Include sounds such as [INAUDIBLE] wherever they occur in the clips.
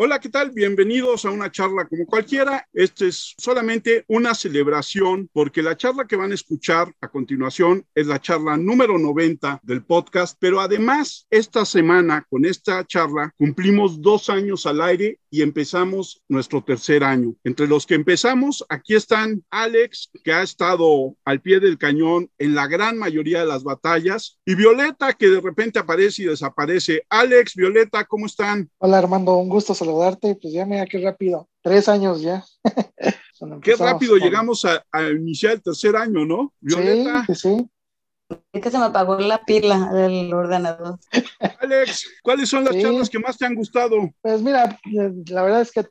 Hola, ¿qué tal? Bienvenidos a una charla como cualquiera. Esta es solamente una celebración porque la charla que van a escuchar a continuación es la charla número 90 del podcast, pero además esta semana con esta charla cumplimos dos años al aire y empezamos nuestro tercer año. Entre los que empezamos, aquí están Alex, que ha estado al pie del cañón en la gran mayoría de las batallas, y Violeta, que de repente aparece y desaparece. Alex, Violeta, ¿cómo están? Hola Armando, un gusto saludarte. Pues ya mira qué rápido, tres años ya. [LAUGHS] qué rápido llegamos a, iniciar el tercer año, ¿no? Violeta. Sí, sí. Es que se me apagó la pila del ordenador. Alex, ¿cuáles son las charlas que más te han gustado? Pues mira, la verdad es que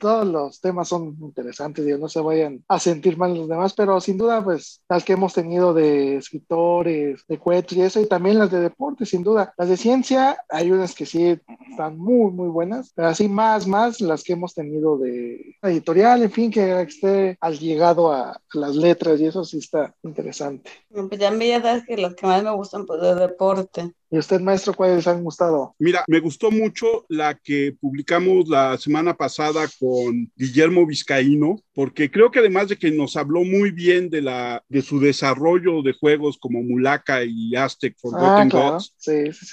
todos los temas son interesantes, y no se vayan a sentir mal los demás, pero sin duda, pues las que hemos tenido de escritores, de cuentos y eso, y también las de deporte, sin duda. Las de ciencia, hay unas que sí están muy, muy buenas, pero así más, más las que hemos tenido de editorial, en fin, que esté al llegado a las letras y eso sí está interesante. Pues ya me das que las que más me gustan, pues de deporte. ¿Y usted, maestro, cuáles han gustado? Mira, me gustó mucho la que publicamos la semana pasada con Guillermo Vizcaíno, porque creo que además de que nos habló muy bien de, la, de su desarrollo de juegos como Mulaka y Aztec Forgotten ah, Gods,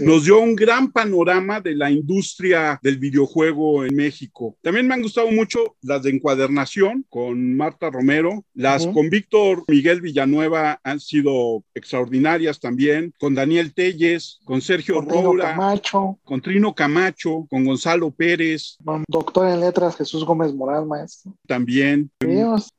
nos dio un gran panorama de la industria del videojuego en México. También me han gustado mucho las de encuadernación con Marta Romero, las con Víctor Miguel Villanueva han sido extraordinarias también, con Daniel Telles, con Sergio con Roura, Camacho. con Trino Camacho, con Gonzalo Pérez. Con doctor en letras Jesús Gómez Moral, maestro. También.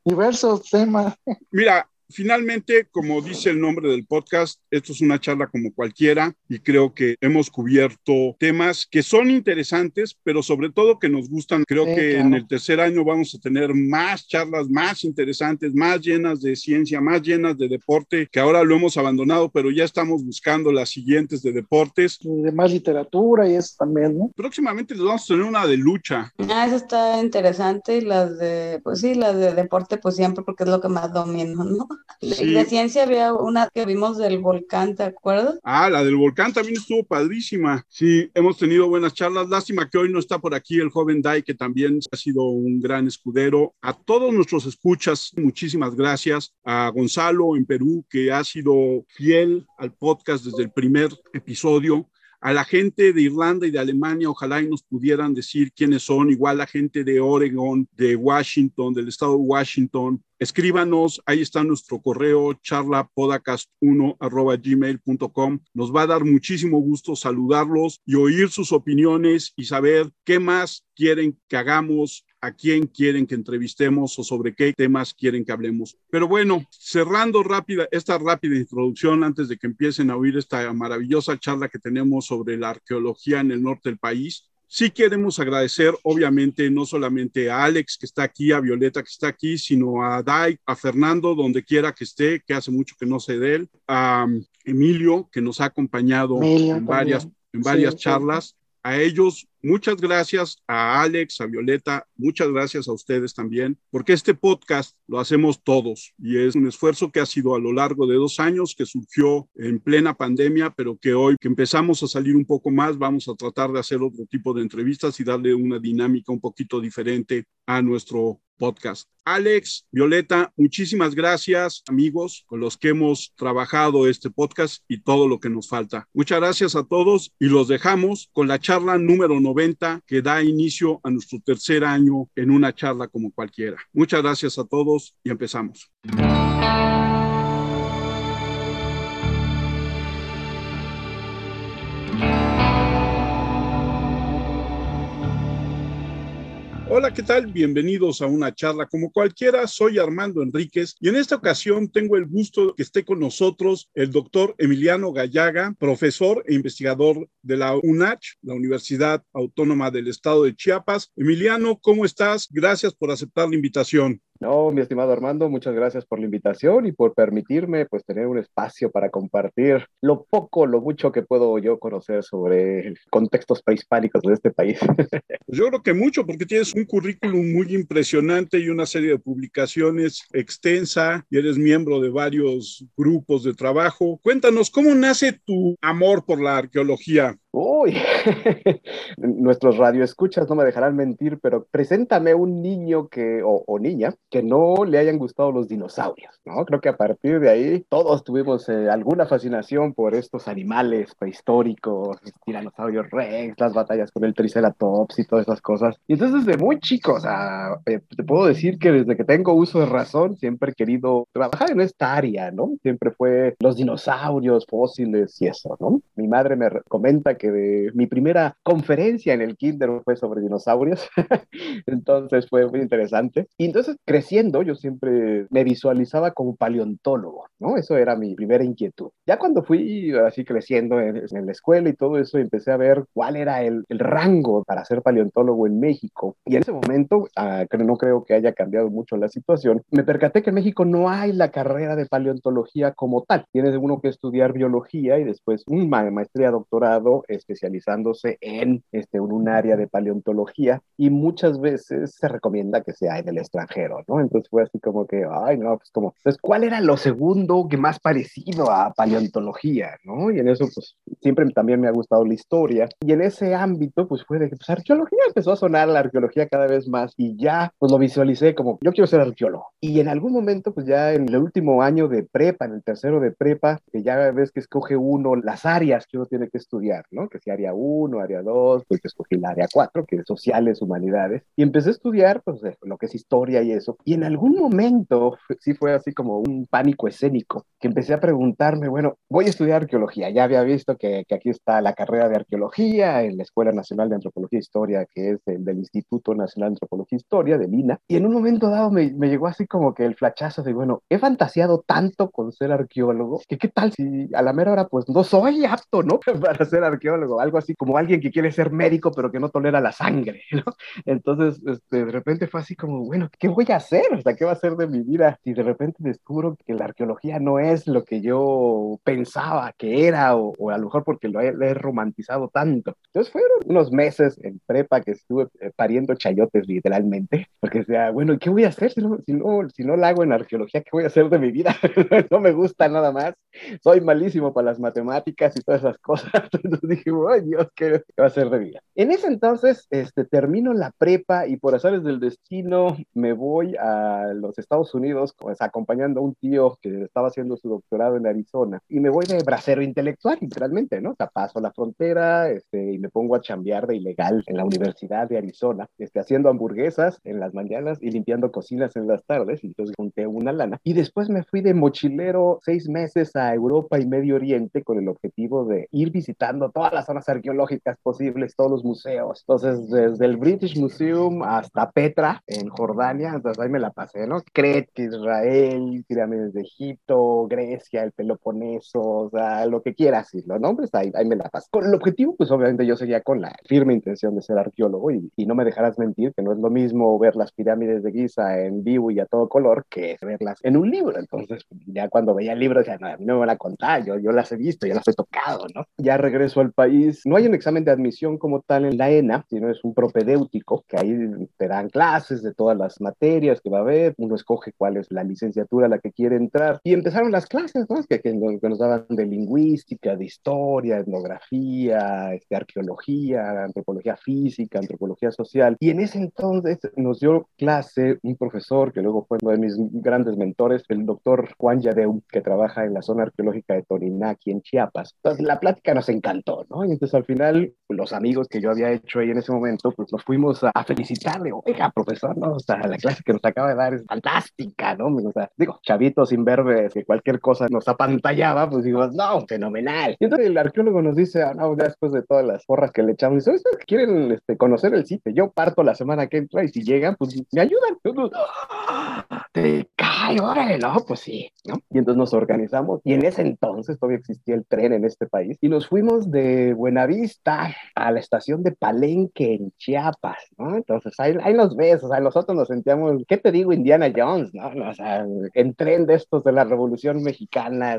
Diversos temas. Mira, Finalmente, como dice el nombre del podcast, esto es una charla como cualquiera y creo que hemos cubierto temas que son interesantes, pero sobre todo que nos gustan. Creo que en el tercer año vamos a tener más charlas más interesantes, más llenas de ciencia, más llenas de deporte, que ahora lo hemos abandonado, pero ya estamos buscando las siguientes de deportes. de más literatura y eso también, ¿no? Próximamente les vamos a tener una de lucha. Ah, eso está interesante y las de, pues sí, las de deporte, pues siempre porque es lo que más domino, ¿no? De ciencia había una que vimos del volcán, ¿te acuerdas? Ah, la del volcán también estuvo padrísima. Sí, hemos tenido buenas charlas. Lástima que hoy no está por aquí el joven Dai, que también ha sido un gran escudero. A todos nuestros escuchas, muchísimas gracias. A Gonzalo en Perú, que ha sido fiel al podcast desde el primer episodio a la gente de Irlanda y de Alemania, ojalá y nos pudieran decir quiénes son, igual la gente de Oregon, de Washington, del estado de Washington. Escríbanos, ahí está nuestro correo charlapodcast1 gmail.com. Nos va a dar muchísimo gusto saludarlos y oír sus opiniones y saber qué más quieren que hagamos, a quién quieren que entrevistemos o sobre qué temas quieren que hablemos. Pero bueno, cerrando rápida esta rápida introducción antes de que empiecen a oír esta maravillosa charla que tenemos sobre la arqueología en el norte del país. Sí queremos agradecer, obviamente, no solamente a Alex que está aquí, a Violeta que está aquí, sino a Dai, a Fernando, donde quiera que esté, que hace mucho que no sé de él, a Emilio, que nos ha acompañado en varias, en varias charlas. A ellos Muchas gracias a Alex, a Violeta, muchas gracias a ustedes también, porque este podcast lo hacemos todos y es un esfuerzo que ha sido a lo largo de dos años, que surgió en plena pandemia, pero que hoy que empezamos a salir un poco más, vamos a tratar de hacer otro tipo de entrevistas y darle una dinámica un poquito diferente a nuestro podcast. Alex, Violeta, muchísimas gracias, amigos, con los que hemos trabajado este podcast y todo lo que nos falta. Muchas gracias a todos y los dejamos con la charla número 90 que da inicio a nuestro tercer año en una charla como cualquiera. Muchas gracias a todos y empezamos. Hola, ¿qué tal? Bienvenidos a una charla como cualquiera. Soy Armando Enríquez y en esta ocasión tengo el gusto que esté con nosotros el doctor Emiliano Gallaga, profesor e investigador de la UNACH, la Universidad Autónoma del Estado de Chiapas. Emiliano, ¿cómo estás? Gracias por aceptar la invitación. No, mi estimado Armando, muchas gracias por la invitación y por permitirme pues tener un espacio para compartir lo poco, lo mucho que puedo yo conocer sobre contextos prehispánicos de este país. Pues yo creo que mucho porque tienes un currículum muy impresionante y una serie de publicaciones extensa y eres miembro de varios grupos de trabajo. Cuéntanos, ¿cómo nace tu amor por la arqueología? Uy, [LAUGHS] nuestros radioescuchas no me dejarán mentir, pero preséntame un niño que, o, niña que no le hayan gustado los dinosaurios, ¿no? Creo que a partir de ahí todos tuvimos eh, alguna fascinación por estos animales prehistóricos, tiranosaurios rex, las batallas con el triceratops y todas esas cosas. Y entonces desde muy chico, o sea, eh, te puedo decir que desde que tengo uso de razón siempre he querido trabajar en esta área, ¿no? Siempre fue los dinosaurios, fósiles y eso, ¿no? Mi madre me comenta que de mi primera conferencia en el kinder fue sobre dinosaurios, [LAUGHS] entonces fue muy interesante. Y entonces creciendo yo siempre me visualizaba como paleontólogo, ¿no? Eso era mi primera inquietud. Ya cuando fui así creciendo en, la escuela y todo eso, empecé a ver cuál era el, el rango para ser paleontólogo en México. Y en ese momento, ah, no creo que haya cambiado mucho la situación, me percaté que en México no hay la carrera de paleontología como tal. Tienes uno que estudiar biología y después una maestría, doctorado, especializándose en este, un área de paleontología y muchas veces se recomienda que sea en el extranjero, ¿no? Entonces fue así como que, ay, no, pues como, entonces, ¿cuál era lo segundo que más parecido a paleontología, ¿no? Y en eso, pues, siempre también me ha gustado la historia y en ese ámbito, pues fue de que, pues, arqueología empezó a sonar la arqueología cada vez más y ya, pues, lo visualicé como, yo quiero ser arqueólogo. Y en algún momento, pues, ya en el último año de prepa, en el tercero de prepa, que ya ves que escoge uno las áreas que uno tiene que estudiar, ¿no? Que si área 1, área 2, pues escogí el área 4, que es sociales, humanidades, y empecé a estudiar, pues, lo que es historia y eso. Y en algún momento, sí fue así como un pánico escénico, que empecé a preguntarme, bueno, voy a estudiar arqueología, ya había visto que, que aquí está la carrera de arqueología en la Escuela Nacional de Antropología e Historia, que es el del Instituto Nacional de Antropología e Historia, de Lina, y en un momento dado me, me llegó así como que el flachazo de, bueno, he fantaseado tanto con ser arqueólogo, que qué tal si a la mera hora, pues no soy apto, ¿no? [LAUGHS] Para ser arqueólogo, algo así como alguien que quiere ser médico, pero que no tolera la sangre, [LAUGHS] ¿no? Entonces, este, de repente fue así como, bueno, ¿qué voy a hacer? O sea, ¿qué va a ser de mi vida? Si de repente descubro que la arqueología no es lo que yo pensaba que era, o, a lo mejor porque lo he, romantizado tanto. Entonces fueron unos meses en prepa que estuve eh, pariendo chayotes literalmente, porque decía, bueno, ¿qué voy a hacer si no, si no, si no la hago en arqueología? ¿Qué voy a hacer de mi vida? [LAUGHS] no me gusta nada más. Soy malísimo para las matemáticas y todas esas cosas. [LAUGHS] Entonces dije, ay Dios, ¿qué va a ser de vida? En ese entonces, este, termino la prepa y por azares del destino me voy a los Estados Unidos pues, acompañando a un tío que estaba haciendo su doctorado en Arizona y me voy de bracero intelectual, literalmente, ¿no? O sea, paso la frontera este, y me pongo a chambear de ilegal en la Universidad de Arizona, este, haciendo hamburguesas en las mañanas y limpiando cocinas en las tardes. Y entonces junté una lana. Y después me fui de mochilero seis meses a Europa y Medio Oriente con el objetivo de ir visitando todas las zonas arqueológicas posibles, todos los museos. Entonces, desde el British Museum hasta Petra, en Jordania, entonces ahí me la pasé, ¿no? Creta, Israel, pirámides de Egipto, Grecia, el Peloponeso, o sea, lo que quieras, y los nombres, ahí, ahí me la pasé. Con el objetivo, pues obviamente yo seguía con la firme intención de ser arqueólogo y, y no me dejarás mentir que no es lo mismo ver las pirámides de Giza en vivo y a todo color que verlas en un libro. Entonces, ya cuando veía el libro, decía, no, a mí no me van a contar, yo, yo las he visto, ya las he tocado, ¿no? Ya regreso al país. No hay un examen de admisión como tal en la ENA, sino es un propedéutico, que ahí te dan clases de todas las materias que va a haber, uno escoge cuál es la licenciatura a la que quiere entrar. Y empezaron las clases, ¿no? Que, que, nos daban de lingüística, de historia, etnografía, este, arqueología, antropología física, antropología social. Y en ese entonces nos dio clase un profesor que luego fue uno de mis grandes mentores, el doctor Juan Yadeu, que trabaja en la zona arqueológica de Torinaki, en Chiapas. Entonces la plática nos encantó, ¿no? Y entonces al final, los amigos que yo había hecho ahí en ese momento, pues nos fuimos a, felicitarle, oiga, profesor, ¿no? O sea, la clase que nos acaba de dar es fantástica, ¿no? O sea, digo, chavitos sin ver que cualquier cosa nos apantallaba, pues digo, no, fenomenal. Y entonces el arqueólogo nos dice, ah, no, después de todas las porras que le echamos, dice, ¿ustedes quieren este, conocer el sitio? Yo parto la semana que entra y si llegan, pues me ayudan. Te cae, órale, no, pues sí, ¿no? Y entonces nos organizamos y en ese entonces todavía existía el tren en este país y nos fuimos de Buenavista a la estación de Palenque en Chiapas, ¿no? Entonces ahí, ahí nos ves, o sea, nosotros nos sentíamos, ¿qué te digo? Indiana Jones, ¿no? O sea, en tren de estos de la Revolución Mexicana,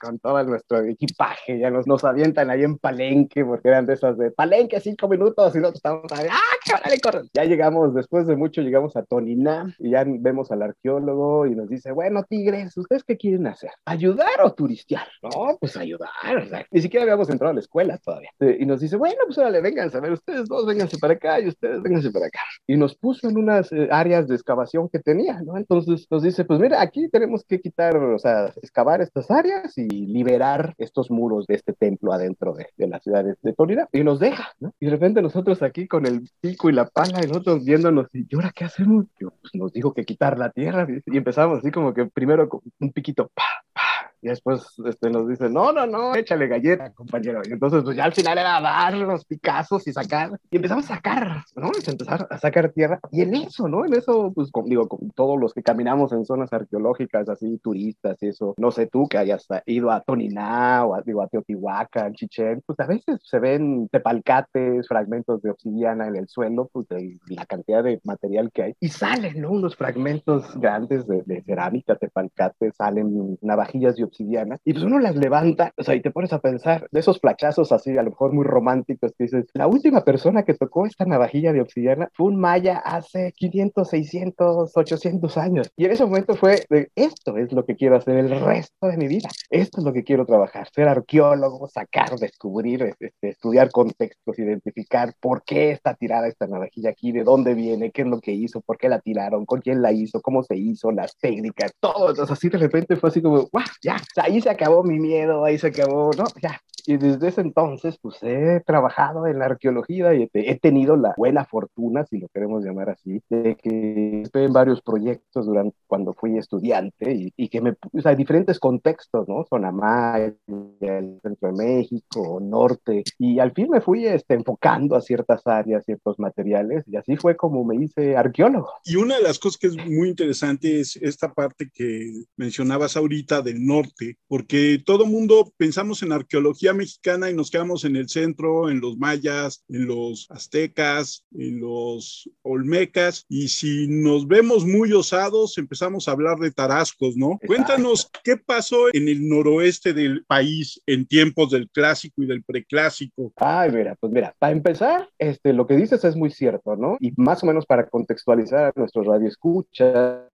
con todo nuestro equipaje, ya nos, nos avientan ahí en Palenque porque eran de esas de Palenque cinco minutos y nosotros estamos ahí, ¡ah, vale, corre! Ya llegamos, después de mucho llegamos a Toniná y ya vemos al arqueólogo y nos dice, bueno, tigres, ¿ustedes qué quieren hacer? ¿Ayudar o turistear? No, pues ayudar. O sea, ni siquiera habíamos entrado la escuela todavía. Y nos dice, bueno, pues órale, vengan a ver, ustedes dos, vénganse para acá y ustedes vénganse para acá. Y nos puso en unas eh, áreas de excavación que tenía, ¿no? Entonces nos dice, pues mira, aquí tenemos que quitar, o sea, excavar estas áreas y liberar estos muros de este templo adentro de, de la ciudad de, de. Y nos deja, ¿no? Y de repente nosotros aquí con el pico y la pala y nosotros viéndonos, ¿y ahora qué hacemos? Yo, pues nos dijo que quitar la tierra. Y empezamos así como que primero con un piquito, pa, y después este, nos dice, no, no, no, échale galleta, compañero. Y entonces, pues ya al final era dar los picazos y sacar. Y empezamos a sacar, ¿no? Empezar a sacar tierra. Y en eso, ¿no? En eso, pues, con, digo, con todos los que caminamos en zonas arqueológicas, así, turistas y eso, no sé tú que hayas ido a Toniná o a, digo, a Teotihuacán, Chichén, pues a veces se ven tepalcates, fragmentos de obsidiana en el suelo, pues de la cantidad de material que hay. Y salen, ¿no? Unos fragmentos grandes de, de cerámica, tepalcates, salen navajillas de obsidiana, y pues uno las levanta, o sea, y te pones a pensar de esos flachazos así, a lo mejor muy románticos, que dices, la última persona que tocó esta navajilla de obsidiana fue un maya hace 500, 600, 800 años. Y en ese momento fue, de, esto es lo que quiero hacer el resto de mi vida, esto es lo que quiero trabajar, ser arqueólogo, sacar, descubrir, este, estudiar contextos, identificar por qué está tirada esta navajilla aquí, de dónde viene, qué es lo que hizo, por qué la tiraron, con quién la hizo, cómo se hizo, las técnicas, todo. Entonces así de repente fue así como, ¡guau! Ya, [LAUGHS] ahí se acabó mi miedo, ahí se acabó, ¿no? Ya. Y desde ese entonces, pues he trabajado en la arqueología y he tenido la buena fortuna, si lo queremos llamar así, de que estoy en varios proyectos durante cuando fui estudiante y, y que me, o sea, diferentes contextos, ¿no? Zona Maya, el centro de México, norte, y al fin me fui este, enfocando a ciertas áreas, ciertos materiales, y así fue como me hice arqueólogo. Y una de las cosas que es muy interesante es esta parte que mencionabas ahorita del norte, porque todo mundo pensamos en arqueología mexicana y nos quedamos en el centro, en los mayas, en los aztecas, en los olmecas, y si nos vemos muy osados, empezamos a hablar de tarascos, ¿no? Exacto. Cuéntanos qué pasó en el noroeste del país en tiempos del clásico y del preclásico. Ay, mira, pues mira, para empezar, este, lo que dices es muy cierto, ¿no? Y más o menos para contextualizar a nuestros radioescuchas,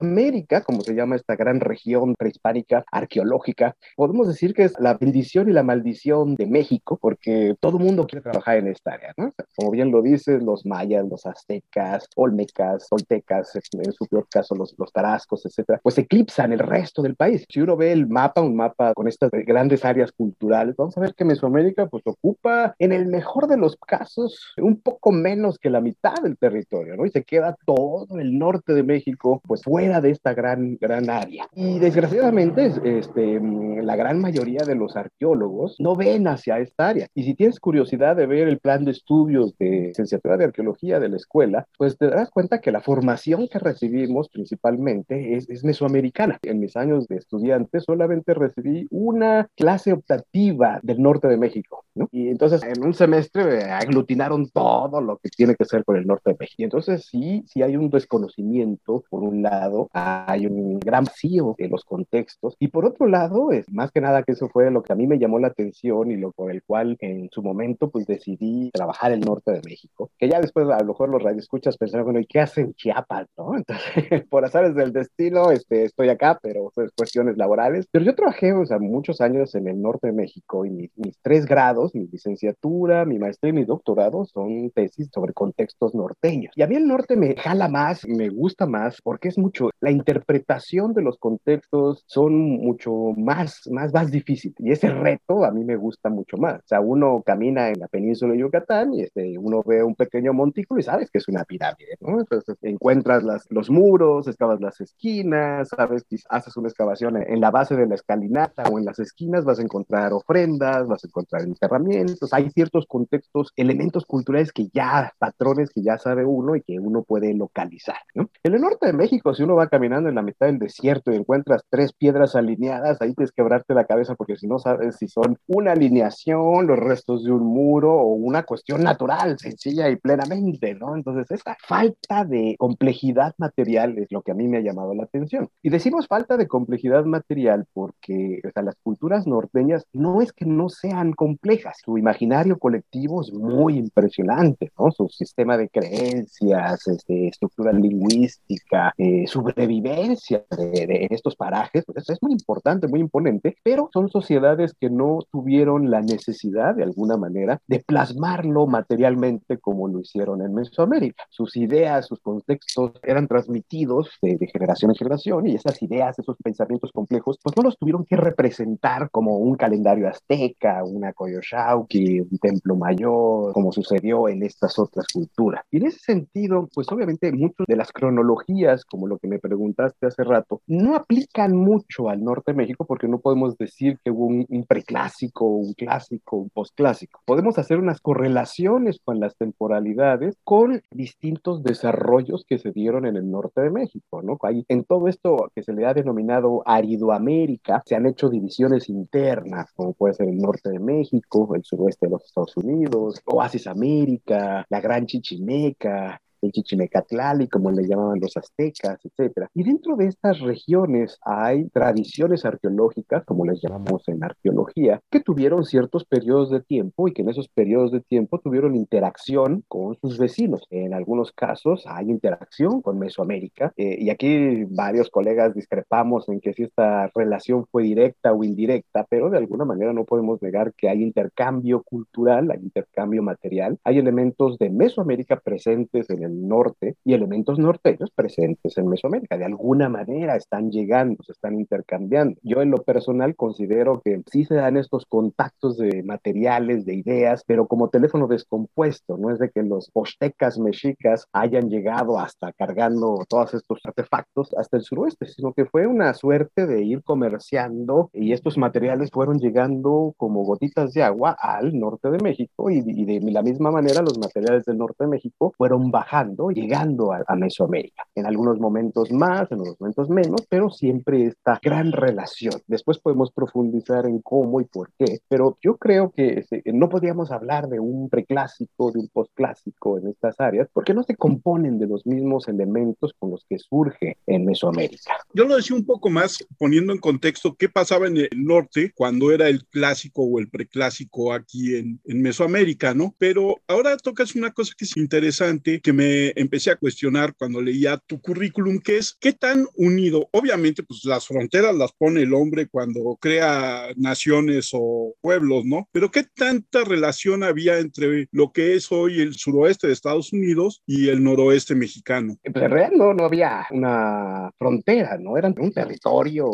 América, como se llama esta gran región prehispánica arqueológica, podemos decir que es la bendición y la maldición de México, porque todo mundo quiere trabajar en esta área, ¿no? Como bien lo dices, los mayas, los aztecas, olmecas, toltecas, en su peor caso los, los tarascos, etcétera, pues eclipsan el resto del país. Si uno ve el mapa, un mapa con estas grandes áreas culturales, vamos a ver que Mesoamérica pues ocupa en el mejor de los casos un poco menos que la mitad del territorio, ¿no? Y se queda todo el norte de México pues fuera de esta gran, gran área. Y desgraciadamente este, la gran mayoría de los arqueólogos no ven hacia esta área. Y si tienes curiosidad de ver el plan de estudios de licenciatura de arqueología de la escuela, pues te das cuenta que la formación que recibimos principalmente es, es mesoamericana. En mis años de estudiante solamente recibí una clase optativa del norte de México, ¿no? Y entonces en un semestre aglutinaron todo lo que tiene que ser con el norte de México. Y entonces sí, sí hay un desconocimiento, por un lado, hay un gran vacío de los contextos, y por otro lado, es más que nada que eso fue lo que a mí me llamó la atención y lo por el cual en su momento pues decidí trabajar el norte de México, que ya después a lo mejor los radioescuchas pensaron, bueno, ¿y qué hacen Chiapas, no? [LAUGHS] Entonces, por azares del destino, este, estoy acá, pero pues, cuestiones laborales, pero yo trabajé, o sea, muchos años en el norte de México y mis, mis tres grados, mi licenciatura, mi maestría y mi doctorado son tesis sobre contextos norteños. Y a mí el norte me jala más, me gusta más, porque es mucho, la interpretación de los contextos son mucho más, más, más difícil. Y ese reto a mí me gusta mucho más. O sea, uno camina en la península de Yucatán y este, uno ve un pequeño montículo y sabes que es una pirámide, ¿no? Entonces encuentras las, los muros, excavas las esquinas, sabes, haces una excavación en la base de la escalinata o en las esquinas vas a encontrar ofrendas, vas a encontrar enterramientos, hay ciertos contextos, elementos culturales que ya, patrones que ya sabe uno y que uno puede localizar, ¿no? En el norte de México, si uno va caminando en la mitad del desierto y encuentras tres piedras alineadas, ahí que quebrarte la cabeza porque si no sabes si son una alineación, los restos de un muro o una cuestión natural, sencilla y plenamente, ¿no? Entonces, esa falta de complejidad material es lo que a mí me ha llamado la atención. Y decimos falta de complejidad material porque, o sea, las culturas norteñas no es que no sean complejas, complejas. Su imaginario colectivo es muy impresionante, ¿no? Su sistema de creencias, este, estructura lingüística, eh, sobrevivencia de, estos parajes, pues es muy importante, muy imponente, pero son sociedades que no tuvieron la necesidad, de alguna manera, de plasmarlo materialmente como lo hicieron en Mesoamérica. Sus ideas, sus contextos eran transmitidos de, de generación en generación y esas ideas, esos pensamientos complejos, pues no los tuvieron que representar como un calendario azteca, una Coyoshauki, un templo mayor, como sucedió en estas otras culturas. Y en ese sentido, pues obviamente muchas de las cronologías, como lo que me preguntaste hace rato, no aplican mucho al norte de México porque no podemos decir que hubo un, un preclásico, un clásico, un postclásico. Podemos hacer unas correlaciones con las temporalidades con distintos desarrollos que se dieron en el norte de México, ¿no? Hay, en todo esto que se le ha denominado Aridoamérica, se han hecho divisiones internas, como puede ser el norte de México, el suroeste de los Estados Unidos, Oasis América, la Gran Chichimeca, el Chichimecatlali, como le llamaban los aztecas, etcétera. Y dentro de estas regiones hay tradiciones arqueológicas, como les llamamos en arqueología, que tuvieron ciertos periodos de tiempo y que en esos periodos de tiempo tuvieron interacción con sus vecinos. En algunos casos hay interacción con Mesoamérica eh, y aquí varios colegas discrepamos en que si esta relación fue directa o indirecta, pero de alguna manera no podemos negar que hay intercambio cultural, hay intercambio material, hay elementos de Mesoamérica presentes en el norte y elementos norteños presentes en Mesoamérica. De alguna manera están llegando, se están intercambiando. Yo en lo personal considero que sí se dan estos contactos de materiales, de ideas, pero como teléfono descompuesto, no es de que los postecas mexicas hayan llegado hasta cargando todos estos artefactos hasta el suroeste, sino que fue una suerte de ir comerciando y estos materiales fueron llegando como gotitas de agua al norte de México y, y de la misma manera los materiales del norte de México fueron bajando llegando a, Mesoamérica. En algunos momentos más, en otros momentos menos, pero siempre esta gran relación. Después podemos profundizar en cómo y por qué, pero yo creo que no podríamos hablar de un preclásico, de un postclásico en estas áreas, porque no se componen de los mismos elementos con los que surge en Mesoamérica. Yo lo decía un poco más poniendo en contexto qué pasaba en el norte cuando era el clásico o el preclásico aquí en, en Mesoamérica, ¿no? Pero ahora tocas una cosa que es interesante, que me empecé a cuestionar cuando leía tu currículum, que es qué tan unido, obviamente, pues las fronteras las pone el hombre cuando crea naciones o pueblos, ¿no? Pero qué tanta relación había entre lo que es hoy el suroeste de Estados Unidos y el noroeste mexicano. En real no, no había una frontera, ¿no? Eran un territorio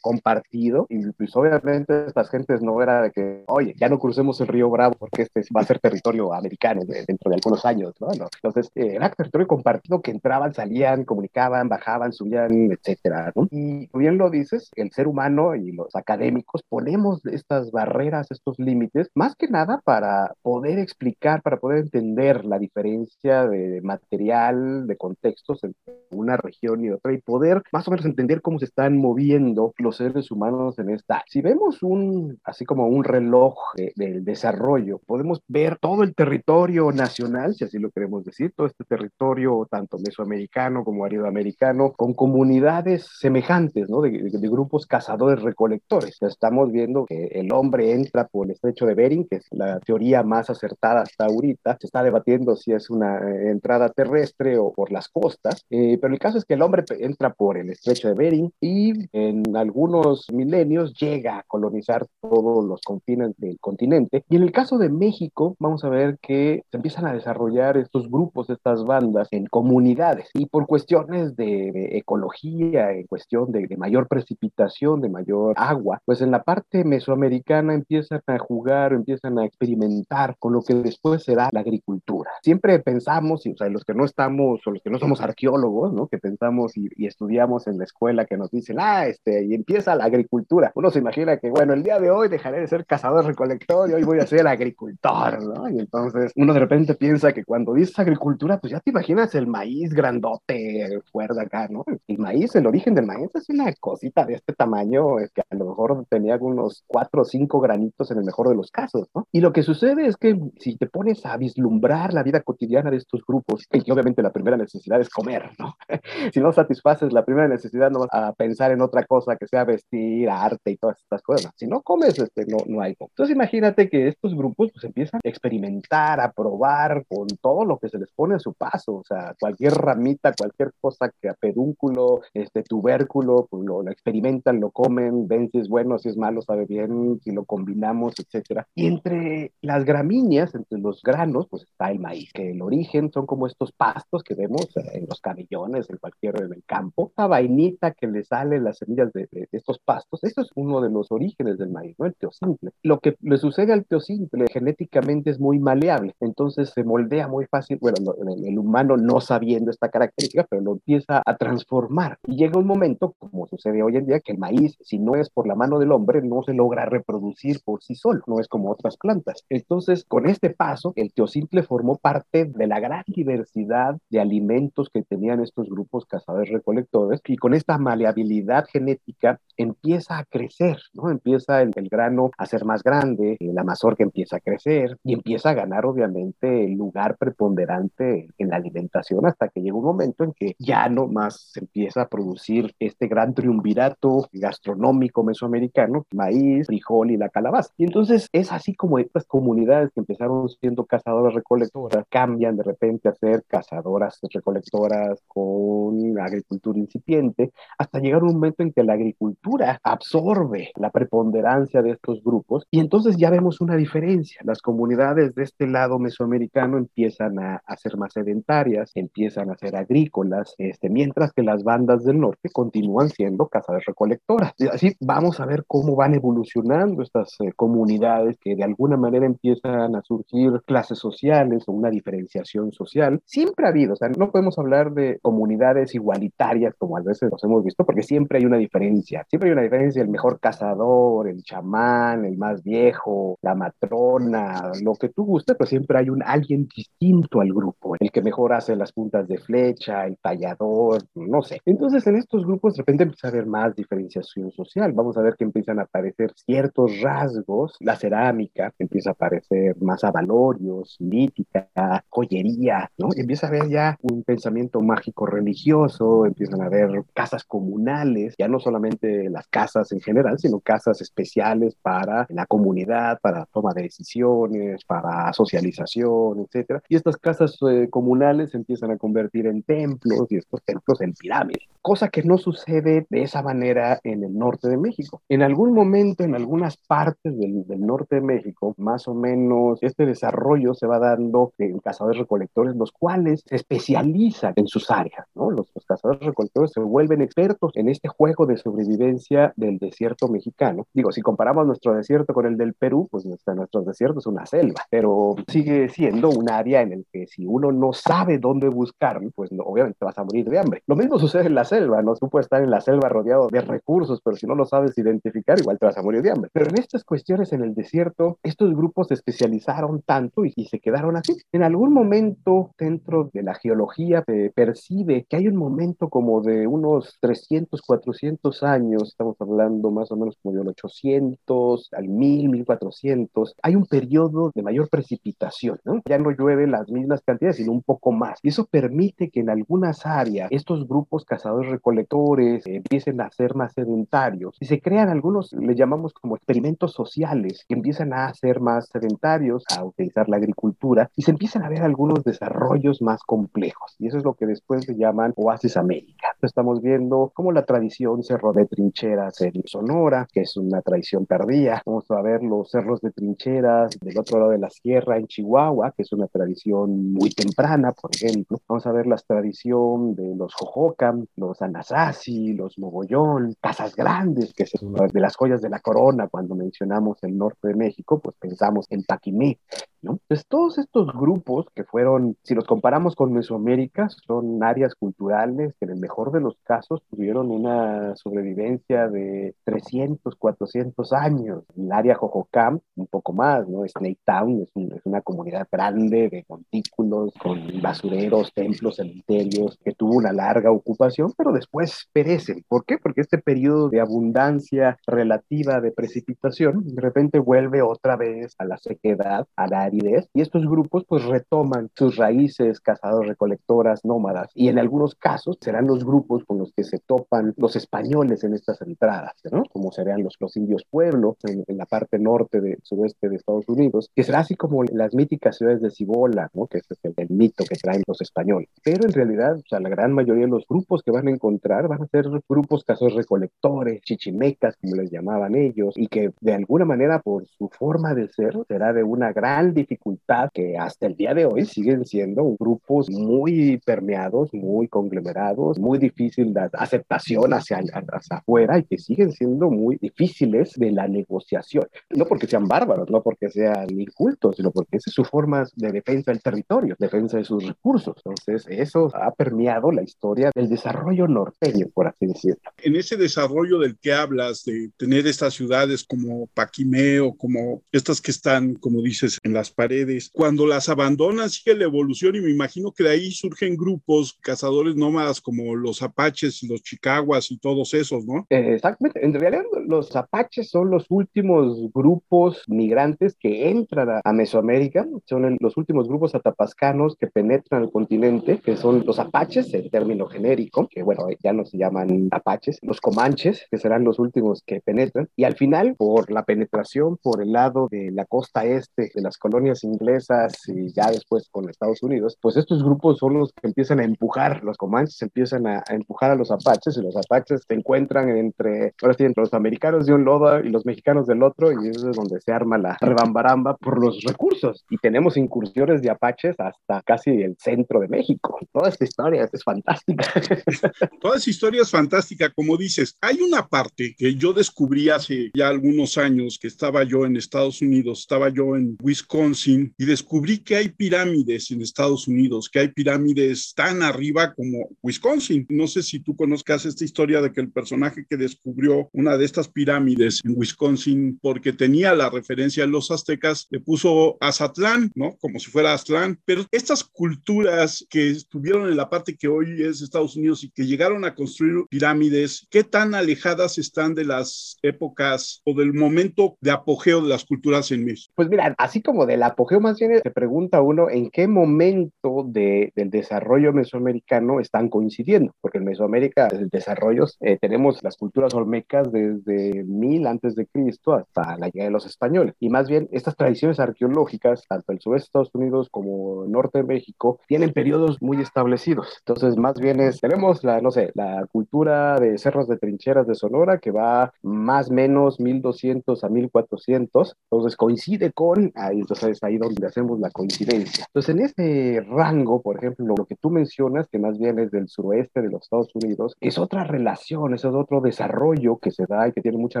compartido y pues obviamente estas gentes no era de que, oye, ya no crucemos el río Bravo porque este va a ser territorio americano dentro de algunos años, ¿no? Entonces, eh, era territorio compartido que entraban, salían, comunicaban, bajaban, subían, etcétera, ¿no? Y bien lo dices, el ser humano y los académicos ponemos estas barreras, estos límites, más que nada para poder explicar, para poder entender la diferencia de material, de contextos entre una región y otra y poder más o menos entender cómo se están moviendo los seres humanos en esta. Si vemos un, así como un reloj del desarrollo, podemos ver todo el territorio nacional, si así lo queremos decir, todo este territorio tanto mesoamericano como aridoamericano, con comunidades semejantes, ¿no? De, de, de grupos cazadores-recolectores. Estamos viendo que el hombre entra por el estrecho de Bering, que es la teoría más acertada hasta ahorita. Se está debatiendo si es una eh, entrada terrestre o por las costas, eh, pero el caso es que el hombre entra por el estrecho de Bering y en algunos milenios llega a colonizar todos los confines del continente. Y en el caso de México, vamos a ver que se empiezan a desarrollar estos grupos, estas bandas en comunidades y por cuestiones de, ecología, en cuestión de, de, mayor precipitación, de mayor agua, pues en la parte mesoamericana empiezan a jugar, empiezan a experimentar con lo que después será la agricultura. Siempre pensamos, y, o sea, los que no estamos o los que no somos arqueólogos, ¿no? que pensamos y, y estudiamos en la escuela que nos dicen, ah, este, y empieza la agricultura. Uno se imagina que, bueno, el día de hoy dejaré de ser cazador recolector y hoy voy a ser agricultor, ¿no? Y entonces uno de repente piensa que cuando dices agricultura, pues pues ya te imaginas el maíz grandote, fuerte acá, ¿no? El maíz, el origen del maíz es una cosita de este tamaño, que a lo mejor tenía unos cuatro o cinco granitos en el mejor de los casos, ¿no? Y lo que sucede es que si te pones a vislumbrar la vida cotidiana de estos grupos, y que obviamente la primera necesidad es comer, ¿no? [LAUGHS] si no satisfaces la primera necesidad, no vas a pensar en otra cosa que sea vestir, arte y todas estas cosas. Si no comes, este, no, no hay. Entonces imagínate que estos grupos pues empiezan a experimentar, a probar con todo lo que se les pone a su paso, o sea, cualquier ramita, cualquier cosa que a pedúnculo, este tubérculo, pues lo, experimentan, lo comen, ven si es bueno, si es malo, sabe bien, si lo combinamos, etcétera. Y entre las gramíneas, entre los granos, pues está el maíz, que el origen son como estos pastos que vemos en los camillones, en cualquier en el campo, la vainita que le sale las semillas de, estos pastos, esto es uno de los orígenes del maíz, ¿no? El teosimple. Lo que le sucede al teosimple genéticamente es muy maleable, entonces se moldea muy fácil, bueno, el, el humano no sabiendo esta característica, pero lo empieza a transformar. Y llega un momento, como sucede hoy en día, que el maíz, si no es por la mano del hombre, no se logra reproducir por sí solo, no es como otras plantas. Entonces, con este paso, el teosimple formó parte de la gran diversidad de alimentos que tenían estos grupos cazadores recolectores y con esta maleabilidad genética empieza a crecer, ¿no? Empieza el, el grano a ser más grande, la mazorca empieza a crecer y empieza a ganar obviamente el lugar preponderante en la alimentación hasta que llega un momento en que ya no más se empieza a producir este gran triunvirato gastronómico mesoamericano, maíz, frijol y la calabaza. Y entonces es así como estas comunidades que empezaron siendo cazadoras recolectoras cambian de repente a ser cazadoras recolectoras con agricultura incipiente hasta llegar un momento en que la agricultura absorbe la preponderancia de estos grupos y entonces ya vemos una diferencia. Las comunidades de este lado mesoamericano empiezan a, a ser más sedentarias, empiezan a ser agrícolas, este, mientras que las bandas del norte continúan siendo cazadoras recolectoras. Y así vamos a ver cómo van evolucionando estas eh, comunidades que de alguna manera empiezan a surgir clases sociales o una diferenciación social. Siempre ha habido, o sea, no podemos hablar de comunidades igualitarias como a veces los hemos visto, porque siempre hay una diferencia. Siempre hay una diferencia, el mejor cazador, el chamán, el más viejo, la matrona, lo que tú gustes, pero siempre hay un alguien distinto al grupo, el que mejor hace las puntas de flecha, el tallador, no sé. Entonces en estos grupos de repente empieza a haber más diferenciación social. Vamos a ver que empiezan a aparecer ciertos rasgos, la cerámica empieza a aparecer más avalorios, lítica, joyería, ¿no? Empieza a haber ya un pensamiento mágico religioso, empiezan a haber casas comunales, ya no solamente las casas en general, sino casas especiales para la comunidad, para toma de decisiones, para socialización, etcétera. Y estas casas eh, comunales se empiezan a convertir en templos y estos templos en pirámides, cosa que no sucede de esa manera en el norte de México. En algún momento, en algunas partes del, del norte de México, más o menos este desarrollo se va dando en cazadores recolectores, los cuales se especializan en sus áreas, ¿no? Los, los cazadores recolectores se vuelven expertos en este juego de sobrevivencia del desierto mexicano. Digo, si comparamos nuestro desierto con el del Perú, pues nuestro, nuestro desierto es una selva, pero sigue siendo un área en el que si uno no sabe dónde buscar, pues no, obviamente vas a morir de hambre. Lo mismo sucede en la selva, ¿no? Tú puedes estar en la selva rodeado de recursos, pero si no lo sabes identificar, igual te vas a morir de hambre. Pero en estas cuestiones en el desierto, estos grupos se especializaron tanto y, y se quedaron así. En algún momento dentro de la geología se percibe que hay un momento como de unos 300, 400 años, estamos hablando más o menos como del 800 al 1000, 1400, hay un periodo de mayor precipitación, ¿no? Ya no llueve las mismas cantidades, sino un poco más. Y eso permite que en algunas áreas estos grupos cazadores recolectores eh, empiecen a ser más sedentarios y se crean algunos, le llamamos como experimentos sociales, que empiezan a ser más sedentarios, a utilizar la agricultura y se empiezan a ver algunos desarrollos más complejos. Y eso es lo que después se llaman Oasis América. Estamos viendo cómo la tradición cerro de trincheras en Sonora, que es una tradición tardía. Vamos a ver los cerros de trincheras del otro lado de la sierra en Chihuahua, que es una tradición muy temprana, por ejemplo. Vamos a ver la tradición de los Jojocan, los Anasazi, los Mogollón, Casas Grandes, que es una de las joyas de la corona cuando mencionamos el norte de México, pues pensamos en Paquimé, ¿no? Entonces, todos estos grupos que fueron, si los comparamos con Mesoamérica, son áreas culturales que en el mejor de los casos tuvieron una sobrevivencia de 300, 400 años. El área Jojocam, un poco más, ¿no? Snake Town es, un, es una comunidad grande de montículos con basureros, templos, cementerios, que tuvo una larga ocupación, pero después perecen. ¿Por qué? Porque este periodo de abundancia relativa de precipitación de repente vuelve otra vez a la sequedad, a la aridez, y estos grupos pues retoman sus raíces cazadores, recolectoras, nómadas, y en algunos casos serán los grupos con los que se topan los españoles en estas entradas, ¿no? Como serían los, los indios pueblos en, la parte norte del sureste de Estados Unidos, que será así como las míticas ciudades de Cibola, ¿no? Que es el, el mito que traen los españoles. Pero en realidad, o sea, la gran mayoría de los grupos que van a encontrar van a ser grupos cazadores recolectores, chichimecas, como les llamaban ellos, y que de alguna manera por su forma de ser será de una gran dificultad que hasta el día de hoy siguen siendo grupos muy permeados, muy conglomerados, muy difícil de aceptación hacia, hacia afuera y que siguen siendo muy difíciles de la negociación. No porque sean bárbaros, no porque sean incultos, sino porque esa es su forma de defensa del territorio, defensa de sus recursos. Entonces, eso ha permeado la historia del desarrollo norteño, por así decirlo. En ese desarrollo del que hablas, de tener estas ciudades como Paquimeo, como estas que están, como dices, en las paredes, cuando las abandonan sigue la evolución y me imagino que de ahí surgen grupos cazadores nómadas como los apaches y los chicaguas y todos esos, ¿no? exactamente. En realidad, los apaches son los últimos grupos migrantes que entran a, Mesoamérica, son los últimos grupos atapascanos que penetran el continente, que son los apaches, el término genérico, que bueno, ya no se llaman apaches, los comanches, que serán los últimos que penetran, y al final, por la penetración por el lado de la costa este de las colonias inglesas y ya después con Estados Unidos, pues estos grupos son los que empiezan a empujar, los comanches empiezan a, empujar a los apaches y los apaches se encuentran entre, ahora sí, entre los americanos de un lado y los mexicanos del otro y eso es donde se arma la rebambaramba por los recursos y tenemos incursiones de apaches hasta casi el centro de México. Toda esta historia es fantástica. [LAUGHS] Toda esa historia es fantástica, como dices. Hay una parte que yo descubrí hace ya algunos años que estaba yo en Estados Unidos, estaba yo en Wisconsin y descubrí que hay pirámides en Estados Unidos, que hay pirámides tan arriba como Wisconsin. No sé si tú conozcas esta historia de que el personaje que descubrió una de estas pirámides en Wisconsin, porque tenía la referencia de los aztecas, le puso Azatlán, ¿no? Como si fuera Aztlán. Pero estas culturas que estuvieron en la parte que hoy es Estados Unidos y que llegaron a construir pirámides, ¿qué tan alejadas están de las épocas o del momento de apogeo de las culturas en México? Pues mira, así como del apogeo más bien se pregunta uno en qué momento de, del desarrollo mesoamericano están coincidiendo, porque en Mesoamérica, el desarrollo, eh, tenemos las culturas olmecas desde mil antes de Cristo hasta la llegada de los españoles. Y más bien, estas tradiciones arqueológicas, tanto el sureste de Estados Unidos como el norte de México, tienen periodos muy establecidos. Entonces, más bien es, tenemos la, no sé, la cultura de cerros de trincheras de Sonora que va más o menos 1200 a 1400. Entonces, coincide con, ahí, entonces es ahí donde hacemos la coincidencia. Entonces, en este rango, por ejemplo, lo que tú mencionas, que más bien es del suroeste de los Estados Unidos, es otra relación, es otro desarrollo que se da y que tiene mucha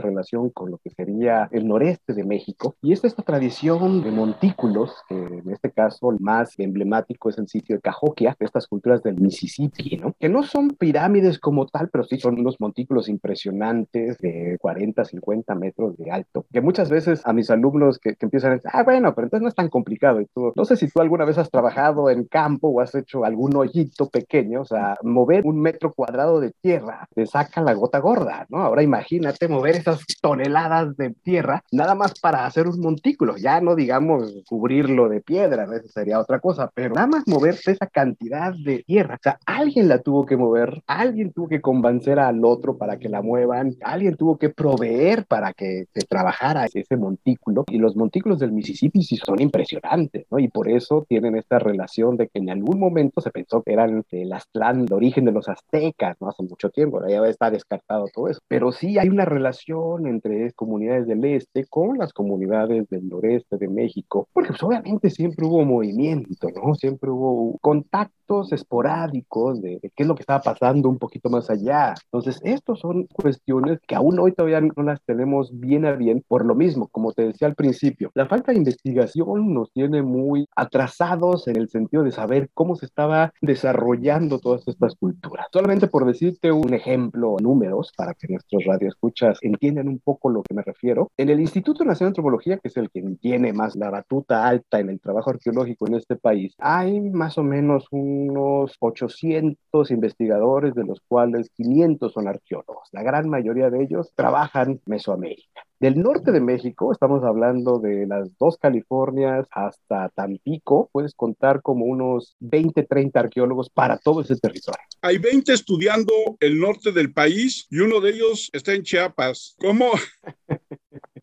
relación con lo que sería el noreste de México. Y es esta tradición de montículos, que en este caso el más emblemático es el sitio de Cahokia, estas culturas del Mississippi, ¿no? Que no son pirámides como tal, pero sí son unos montículos impresionantes de 40, 50 metros de alto, que muchas veces a mis alumnos que, que empiezan a decir, ah, bueno, pero entonces no es tan complicado. No sé si tú alguna vez has trabajado en campo o has hecho algún hoyito pequeño, o sea, mover un metro cuadrado de tierra te saca la gota gorda, ¿no? Ahora imagínate mover esas toneladas de tierra nada más para hacer un montículo, ya no digamos cubrirlo de piedra, eso sería otra cosa, pero nada más moverse esa cantidad de tierra, o sea, alguien la tuvo que mover, alguien tuvo que convencer al otro para que la muevan, alguien tuvo que proveer para que se trabajara ese montículo y los montículos del Mississippi sí son impresionantes, ¿no? Y por eso tienen esta relación de que en algún momento se pensó que eran el Aztlán, el origen de los aztecas, ¿no? Hace mucho tiempo, ya está descartado todo eso. Pero sí hay una relación entre comunidades del este con las comunidades del noreste de México, porque pues, obviamente siempre hubo movimiento, ¿no? Siempre hubo contactos esporádicos de, qué es lo que estaba pasando un poquito más allá. Entonces, estas son cuestiones que aún hoy todavía no las tenemos bien a bien por lo mismo, como te decía al principio, la falta de investigación nos tiene muy atrasados en el sentido de saber cómo se estaba desarrollando todas estas culturas. Solamente por decirte un ejemplo, números, para que nuestros radioescuchas entiendan un poco lo que me refiero, en el Instituto Nacional de Antropología, que es el que tiene más la batuta alta en el trabajo arqueológico en este país, hay más o menos unos 800 investigadores, de los cuales 500 son arqueólogos. La gran mayoría de ellos trabajan Mesoamérica. Del norte de México, estamos hablando de las dos Californias hasta Tampico, puedes contar como unos 20, 30 arqueólogos para todo ese territorio. Hay 20 estudiando el norte del país y uno de ellos está en Chiapas. ¿Cómo? [LAUGHS]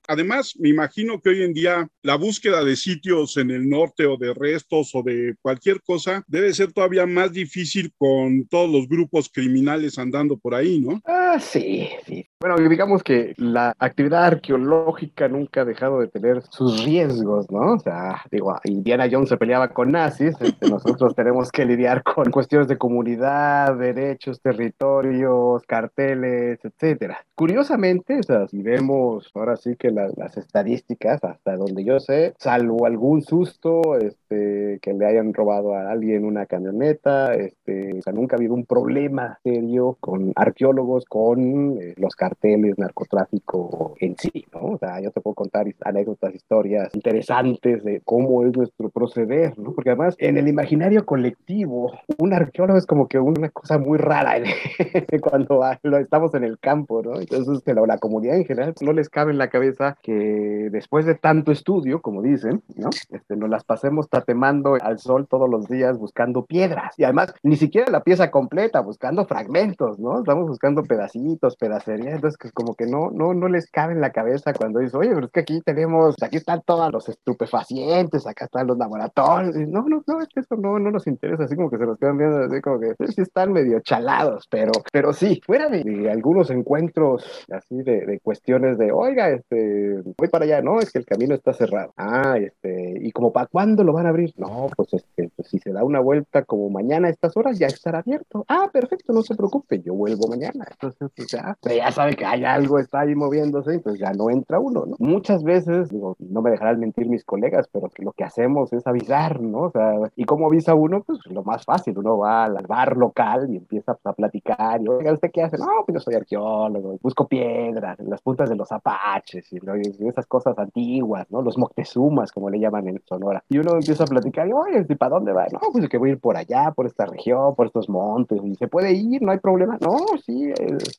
Además, me imagino que hoy en día la búsqueda de sitios en el norte o de restos o de cualquier cosa debe ser todavía más difícil con todos los grupos criminales andando por ahí, ¿no? Ah, sí, sí. Bueno, digamos que la actividad arqueológica nunca ha dejado de tener sus riesgos, ¿no? O sea, digo, Indiana Jones se peleaba con nazis, este, nosotros tenemos que lidiar con cuestiones de comunidad, derechos, territorios, carteles, etcétera. Curiosamente, o sea, si vemos ahora sí que las estadísticas, hasta donde yo sé, salvo algún susto, este, que le hayan robado a alguien una camioneta, este, o sea, nunca ha habido un problema serio con arqueólogos, con eh, los carteles, narcotráfico en sí, ¿no? O sea, yo te puedo contar anécdotas, historias interesantes de cómo es nuestro proceder, ¿no? Porque además, en el imaginario colectivo, un arqueólogo es como que una cosa muy rara [LAUGHS] cuando estamos en el campo, ¿no? Entonces, la, la comunidad en general no les cabe en la cabeza que después de tanto estudio, como dicen, ¿no? Este, nos las pasemos tatemando al sol todos los días buscando piedras. Y además, ni siquiera la pieza completa, buscando fragmentos, ¿no? Estamos buscando pedacitos, pedacerías. Entonces, que como que no, no, no les cabe en la cabeza cuando dices, oye, pero es que aquí tenemos, aquí están todos los estupefacientes, acá están los laboratorios. no, no, no, es que eso no, no nos interesa. Así como que se nos quedan viendo, así como que sí están medio chalados, pero, pero sí, fuera de, algunos encuentros así de, de cuestiones de, oiga, este, voy para allá, no, es que el camino está cerrado. Ah, este, ¿y como para cuándo lo van a abrir? No, pues, este, pues si se da una vuelta como mañana a estas horas, ya estará abierto. Ah, perfecto, no se preocupe, yo vuelvo mañana. Entonces, pues ya, ya sabe que hay algo, está ahí moviéndose, entonces ya no entra uno, ¿no? Muchas veces, digo, no me dejarán mentir mis colegas, pero que lo que hacemos es avisar, ¿no? O sea, ¿y cómo avisa uno? Pues lo más fácil, uno va al bar local y empieza a platicar, y oiga, ¿usted qué hace? No, pues yo soy arqueólogo, busco piedras en las puntas de los apaches, y esas cosas antiguas, ¿no? Los Moctezumas, como le llaman en Sonora. Y uno empieza a platicar, y, oye, ¿y para dónde va? No, pues que voy a ir por allá, por esta región, por estos montes, y se puede ir, no hay problema. No, sí,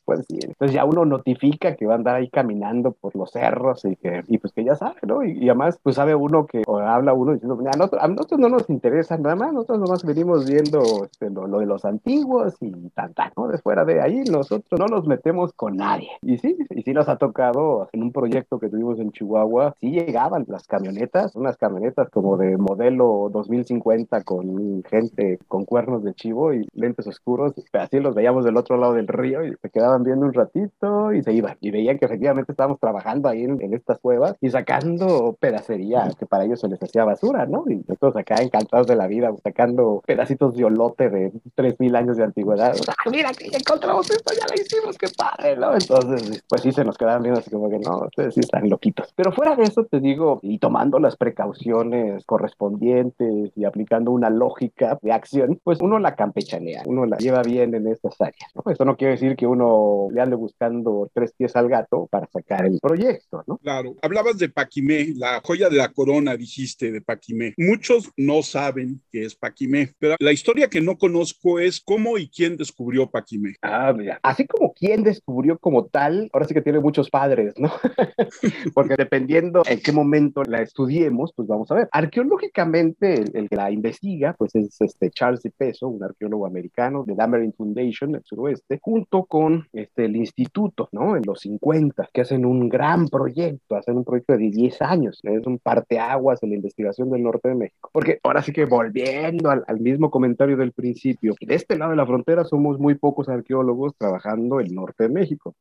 puede ir. Entonces ya uno notifica que va a andar ahí caminando por los cerros y que, y pues que ya sabe, ¿no? Y, además, pues sabe uno que, o habla uno diciendo, a nosotros, no nos interesa nada más, nosotros nomás venimos viendo este, lo, de los antiguos y tan, tan, ¿no? De fuera de ahí, nosotros no nos metemos con nadie. Y sí, y sí nos ha tocado en un proyecto que tuvimos en Chihuahua, sí llegaban las camionetas, unas camionetas como de modelo 2050 con gente con cuernos de chivo y lentes oscuros, así los veíamos del otro lado del río y se quedaban viendo un ratito y se iban. Y veían que efectivamente estábamos trabajando ahí en, estas cuevas y sacando pedacería que para ellos se les hacía basura, ¿no? Y nosotros acá encantados de la vida, sacando pedacitos de olote de 3000 años de antigüedad. [LAUGHS] ¡Ah, mira que encontramos esto, ya lo hicimos, qué padre, ¿no? Entonces, pues sí se nos quedaban viendo así como que no, ustedes sí están loquitos. Pero fuera de eso, te digo, y tomando las precauciones correspondientes y aplicando una lógica de acción, pues uno la campechanea, uno la lleva bien en estas áreas. ¿no? Esto no quiere decir que uno le ande buscando tres pies al gato para sacar el proyecto, ¿no? Claro. Hablabas de Paquimé, la joya de la corona, dijiste, de Paquimé. Muchos no saben qué es Paquimé, pero la historia que no conozco es cómo y quién descubrió Paquimé. Ah, mira. Así como quién descubrió como tal, ahora sí que tiene muchos padres, ¿no? [LAUGHS] Porque dependiendo en qué momento la estudiemos, pues vamos a ver. Arqueológicamente, el, que la investiga, pues es este Charles de Peso, un arqueólogo americano de Dameron Foundation del suroeste, junto con este, el instituto, ¿no? En los 50, que hacen un gran proyecto, hacen un proyecto de 10 años, es un parteaguas en la investigación del norte de México. Porque ahora sí que volviendo al, al mismo comentario del principio, de este lado de la frontera somos muy pocos arqueólogos trabajando el norte de México.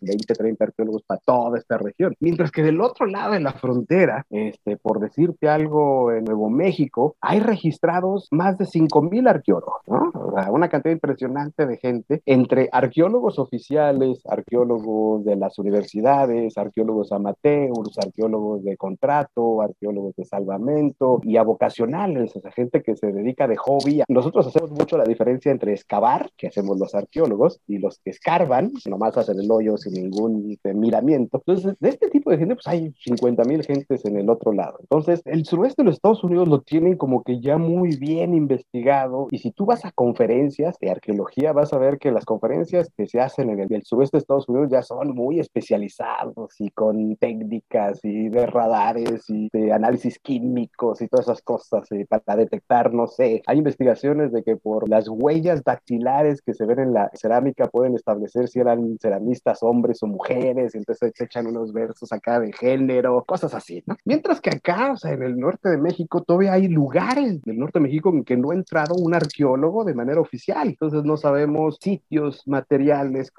20, 30 arqueólogos para toda esta región. Mientras que del otro lado de la frontera, este, por decirte algo, en Nuevo México, hay registrados más de 5.000 arqueólogos, ¿no? Una cantidad impresionante de gente entre arqueólogos oficiales, arqueólogos de las universidades, arqueólogos amateurs, arqueólogos de contrato, arqueólogos de salvamento y a vocacionales, o sea, gente que se dedica de hobby. Nosotros hacemos mucho la diferencia entre excavar, que hacemos los arqueólogos, y los que escarban, nomás hacen el hoyo sin ningún miramiento. Entonces, de este tipo de gente, pues hay 50 mil gentes en el otro lado. Entonces, el suroeste de los Estados Unidos lo tienen como que ya muy bien investigado. Y si tú vas a conferencias de arqueología, vas a ver que las conferencias que se hacen en el, suroeste de Estados Unidos ya son muy especializados y con técnicas y de radares y de análisis químicos y todas esas cosas eh, para detectar, no sé. Hay investigaciones de que por las huellas dactilares que se ven en la cerámica pueden establecer si eran ceramistas hombres o mujeres, y entonces se echan unos versos acá de género, cosas así, ¿no? Mientras que acá, o sea, en el norte de México, todavía hay lugares del norte de México en que no ha entrado un arqueólogo de manera oficial, entonces no sabemos sitios, materiales,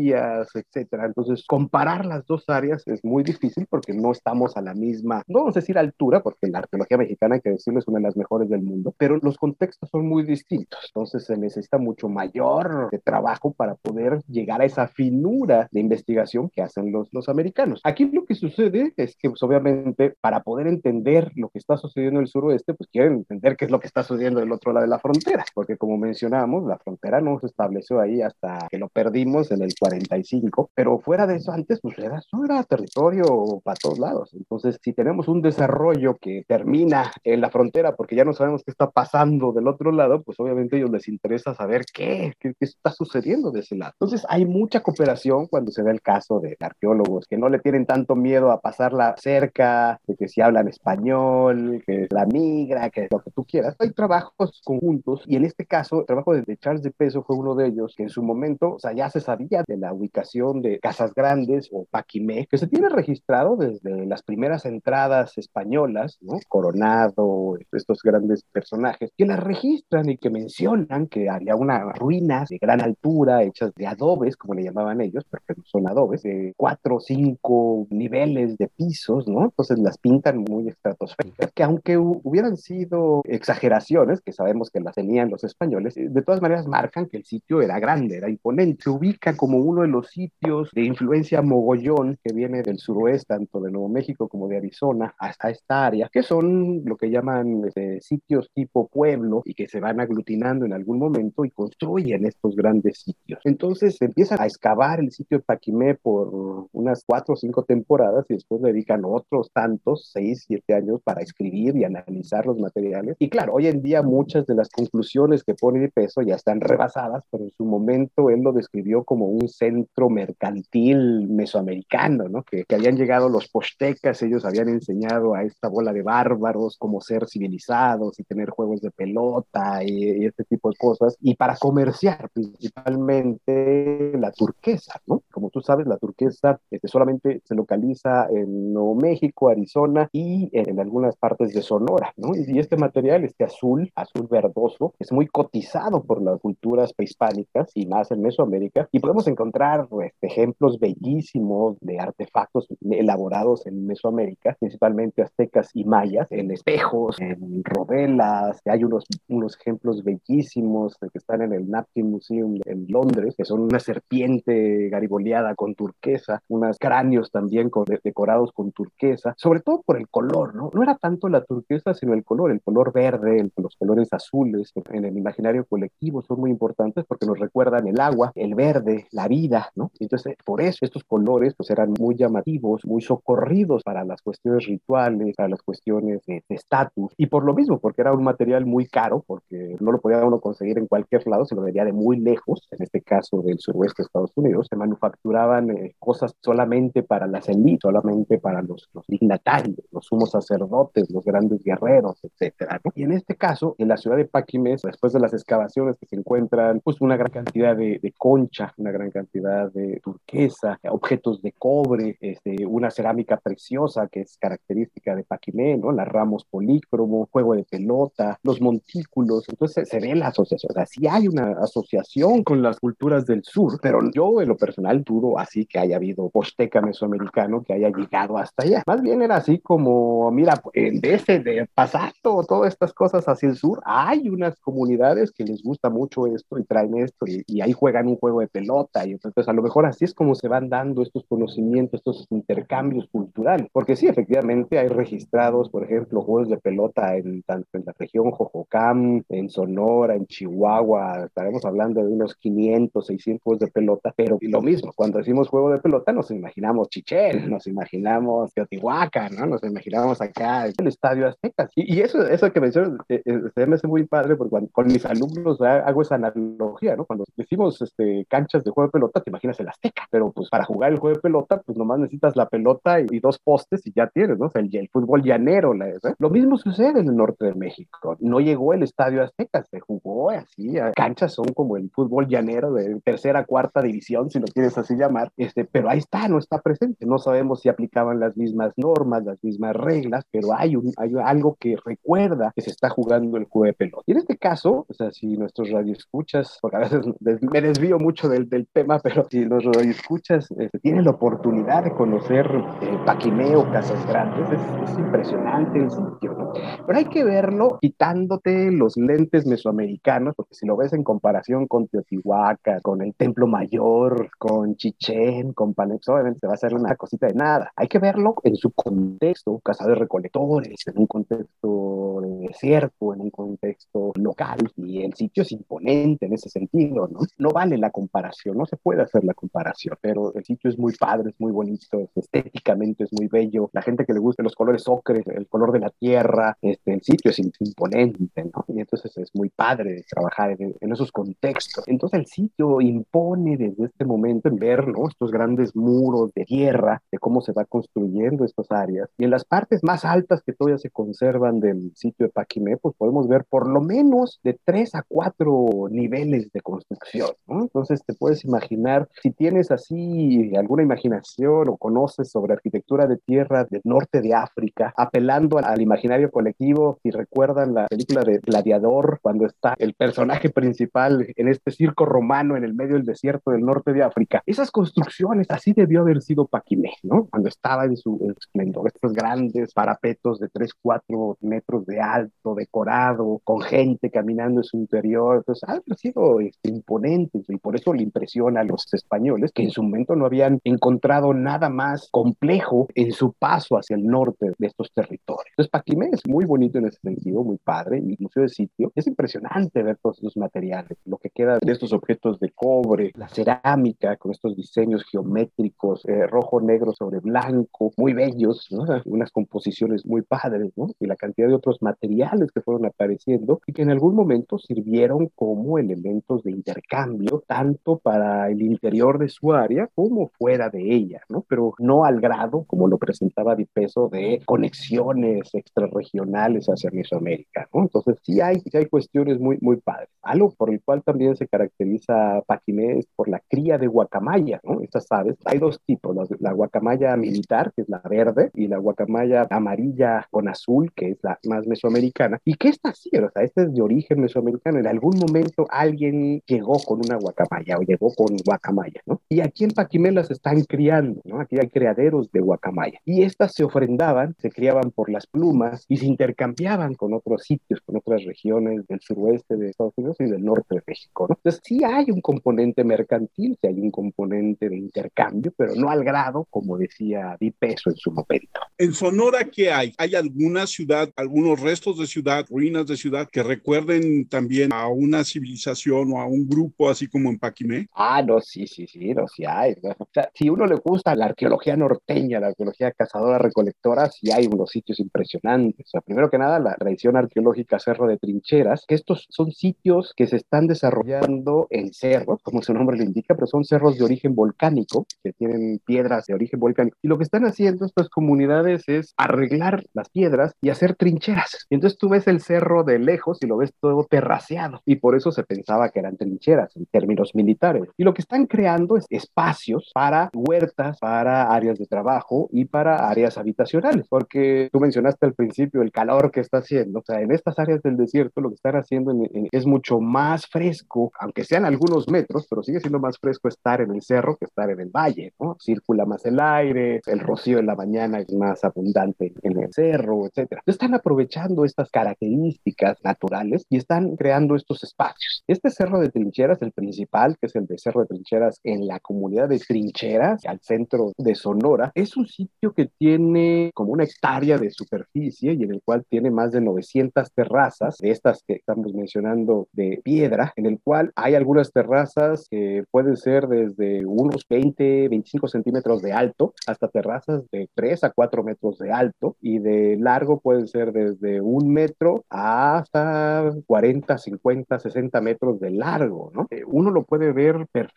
cronologías, etcétera. Entonces, comparar las dos áreas es muy difícil porque no estamos a la misma, no vamos a decir altura, porque la arqueología mexicana, hay que decirlo, es una de las mejores del mundo, pero los contextos son muy distintos. Entonces, se necesita mucho mayor de trabajo para poder llegar a esa finura de investigación que hacen los, los americanos. Aquí lo que sucede es que, pues, obviamente, para poder entender lo que está sucediendo en el suroeste, pues quieren entender qué es lo que está sucediendo del otro lado de la frontera, porque como mencionamos, la frontera no se estableció ahí hasta que lo perdimos en el 45, pero fuera de eso, antes, pues era, eso era territorio para todos lados. Entonces, si tenemos un desarrollo que termina en la frontera porque ya no sabemos qué está pasando del otro lado, pues obviamente a ellos les interesa saber qué, qué, qué está sucediendo de ese lado. Entonces, hay mucha cooperación cuando se da el caso de arqueólogos que no le tienen tanto miedo a pasarla cerca, de que si hablan español, que la migra, que lo que tú quieras. Hay trabajos conjuntos y en este caso el trabajo de, Charles de Peso fue uno de ellos que en su momento, o sea, ya se sabía de la ubicación de Casas Grandes o Paquimé, que se tiene registrado desde las primeras entradas españolas, ¿no? Coronado, estos grandes personajes, que las registran y que mencionan que había unas ruinas de gran altura hechas de adobes, como le llamaban ellos, pero que no son adobes, de cuatro o cinco niveles de pisos, ¿no? Entonces las pintan muy estratosféricas, que aunque hubieran sido exageraciones, que sabemos que las tenían los españoles, eh, de todas maneras marcan que el sitio era grande, era imponente. Se ubica como uno de los sitios de influencia mogollón que viene del suroeste, tanto de Nuevo México como de Arizona, hasta esta área, que son lo que llaman este, sitios tipo pueblo y que se van aglutinando en algún momento y construyen estos grandes sitios. Entonces se empiezan a excavar el sitio de Paquimé por unas cuatro o cinco temporadas y después dedican otros tantos, seis, siete años para escribir y analizar los materiales. Y claro, hoy en día muchas de las conclusiones que pone de peso ya están rebasadas, pero en su momento él lo describió como un centro mercantil mesoamericano, ¿no? Que, que habían llegado los postecas, ellos habían enseñado a esta bola de bárbaros cómo ser civilizados y tener juegos de pelota y, y este tipo de cosas, y para comerciar principalmente la turquesa, ¿no? Como tú sabes, la turquesa este, solamente se localiza en Nuevo México, Arizona y en, algunas partes de Sonora, ¿no? Y, este material, este azul, azul verdoso, es muy cotizado por las culturas prehispánicas y más en Mesoamérica. Y podemos encontrar pues, ejemplos bellísimos de artefactos elaborados en Mesoamérica, principalmente aztecas y mayas, en espejos, en rodelas. Hay unos, unos ejemplos bellísimos que están en el Napkin Museum en Londres, que son una serpiente gariboleada con turquesa, unos cráneos también con, decorados con turquesa, sobre todo por el color, ¿no? No era tanto la turquesa, sino el color, el color verde, los colores azules en el imaginario colectivo son muy importantes porque nos recuerdan el agua, el verde, la vida, ¿no? Entonces, por eso estos colores pues eran muy llamativos, muy socorridos para las cuestiones rituales, para las cuestiones de estatus, y por lo mismo, porque era un material muy caro, porque no lo podía uno conseguir en cualquier lado, se lo veía de muy lejos, en este caso del suroeste de Estados Unidos, se manufacturaban eh, cosas solamente para las élites, solamente para los, los dignatarios, los sumos sacerdotes, los grandes guerreros, etcétera. ¿no? Y en este caso, en la ciudad de Paquimes, después de las excavaciones que se encuentran, pues una gran cantidad de, de concha, una gran cantidad de turquesa, objetos de cobre, este, una cerámica preciosa que es característica de Paquimé, ¿no? Las ramos polícromo, juego de pelota, los montículos, entonces se, se ve la asociación, o sea, sí hay una asociación con las culturas del sur, pero yo en lo personal dudo así que haya habido posteca mesoamericano que haya llegado hasta allá. Más bien era así como, mira, en ese de pasando todas estas cosas hacia el sur, hay unas comunidades que les gusta mucho esto y traen esto y, y ahí juegan un juego de pelota entonces a lo mejor así es como se van dando estos conocimientos, estos intercambios culturales, porque sí, efectivamente hay registrados, por ejemplo, juegos de pelota en tanto en la región Jojocam, en Sonora, en Chihuahua, estaremos hablando de unos 500, 600 juegos de pelota, pero lo mismo, cuando decimos juego de pelota nos imaginamos Chichén, nos imaginamos Teotihuacán, ¿no? Nos imaginamos acá el Estadio Azteca. Y, y eso, eso que mencionas, eh, eh, se me hace muy padre porque cuando, con mis alumnos hago esa analogía, ¿no? Cuando decimos este, canchas de juego de pelota, te imaginas el Azteca, pero pues para jugar el juego de pelota, pues nomás necesitas la pelota y, dos postes y ya tienes, ¿no? O sea, el, el fútbol llanero, ¿eh? Lo mismo sucede en el norte de México. No llegó el Estadio Azteca, se jugó así, canchas son como el fútbol llanero de tercera, cuarta división, si lo quieres así llamar, este, pero ahí está, no está presente. No sabemos si aplicaban las mismas normas, las mismas reglas, pero hay, un, hay algo que recuerda que se está jugando el juego de pelota. Y en este caso, o sea, si nuestros radioescuchas, porque a veces me desvío mucho del, del tema, pero si los radioescuchas este, tienen la oportunidad de conocer eh, Paquimeo, Casas Grandes, es, es, impresionante el sitio, ¿no? Pero hay que verlo quitándote los lentes mesoamericanos, porque si lo ves en comparación con Teotihuacán, con el Templo Mayor, con Chichén, con Panex, obviamente se va a hacer una cosita de nada. Hay que verlo en su contexto, cazadores recolectores, en un contexto de desierto, en un contexto local, y el sitio es imponente en ese sentido, ¿no? No vale la comparación, no se puede hacer la comparación, pero el sitio es muy padre, es muy bonito, estéticamente es muy bello. La gente que le gusta los colores ocre, el color de la tierra, este, el sitio es imponente, ¿no? Y entonces es muy padre trabajar en, en esos contextos. Entonces el sitio impone desde este momento en ver, ¿no? Estos grandes muros de tierra, de cómo se va construyendo estas áreas. Y en las partes más altas que todavía se conservan del sitio de Paquimé, pues podemos ver por lo menos de tres a cuatro niveles de construcción, ¿no? Entonces te puedes imaginar, si tienes así alguna imaginación o conoces sobre arquitectura de tierra del norte de África, apelando al imaginario colectivo, si recuerdan la película de Gladiador, cuando está el personaje principal en este circo romano en el medio del desierto del norte de África, esas construcciones, así debió haber sido Paquimé, ¿no? Cuando estaba en su esplendor, estos grandes parapetos de 3, 4 metros de alto, decorado, con gente caminando en su interior, entonces ha sido este, imponente y por eso le impresiona a los españoles que en su momento no habían encontrado nada más complejo en su paso hacia el norte de estos territorios. Entonces Paquimé es muy bonito en ese sentido, muy padre, el museo de sitio es impresionante ver todos esos materiales, lo que queda de estos objetos de cobre, la cerámica con estos diseños geométricos, eh, rojo, negro sobre blanco, muy bellos, ¿no? unas composiciones muy padres, ¿no? y la cantidad de otros materiales que fueron apareciendo y que en algún momento sirvieron como elementos de intercambio, tanto para el interior de su área como fuera de ella, ¿no? pero no al grado, como lo presentaba Di Peso, de conexiones extrarregionales hacia Mesoamérica. ¿no? Entonces sí hay, sí hay cuestiones muy, muy padres. Algo por el cual también se caracteriza Paquimé por la cría de guacamaya, ¿no? Estas aves, hay dos tipos, la, la guacamaya militar, que es la verde, y la guacamaya amarilla con azul, que es la más mesoamericana, y que esta sí, o sea, esta es de origen mesoamericano, en algún momento alguien llegó con una guacamaya o llegó con guacamaya, ¿no? Y aquí en Paquimé las están criando, ¿no? Aquí hay criaderos de guacamaya, y estas se ofrendaban, se criaban por las plumas y se intercambiaban con otros sitios, con otras regiones del suroeste de Estados Unidos y del norte de México, ¿no? Entonces sí hay un componente mercantil, sí hay un componente de intercambio, pero no al grado, como decía Di Peso en su momento. En Sonora, ¿qué hay? ¿Hay alguna ciudad, algunos restos de ciudad, ruinas de ciudad que recuerden también a una civilización o a un grupo así como en Paquimé? Ah, no, sí, sí, sí, no, sí hay. O sea, si uno le gusta la arqueología norteña, la arqueología cazadora-recolectora, sí hay unos sitios impresionantes. O sea, primero que nada, la tradición arqueológica Cerro de Trincheras, que estos son sitios que se están desarrollando en cerros, como su nombre lo indica, pero son cerros de origen volcánico, que tienen piedras de origen volcánico. Y lo que están haciendo estas comunidades es arreglar las piedras y hacer trincheras. Y entonces tú ves el cerro de lejos y lo ves todo terraceado. Y por eso se pensaba que eran trincheras en términos militares. Y lo que están creando es espacios para huertas, para áreas de trabajo y para áreas habitacionales. Porque tú mencionaste al principio el calor que está haciendo. O sea, en estas áreas del desierto lo que están haciendo en, en, es mucho más fresco, aunque sean algunos metros, pero sigue siendo más fresco estar en el cerro que estar en el valle, ¿no? Circula más el aire, el rocío en la mañana es más abundante en el cerro, etcétera. Están aprovechando estas características naturales y están creando estos espacios. Este cerro de trincheras, el principal, que es el de Cerro de Trincheras en la comunidad de Trincheras, al centro de Sonora, es un sitio que tiene como una hectárea de superficie y en el cual tiene más de 900 terrazas, de estas que estamos mencionando de piedra, en el cual hay algunas terrazas que pueden ser desde unos 20, 25 centímetros de alto hasta terrazas de 3 a 4 metros de alto y de largo pueden ser desde un metro hasta 40, 50, 60 metros de largo, ¿no? Eh, uno lo puede ver perfectamente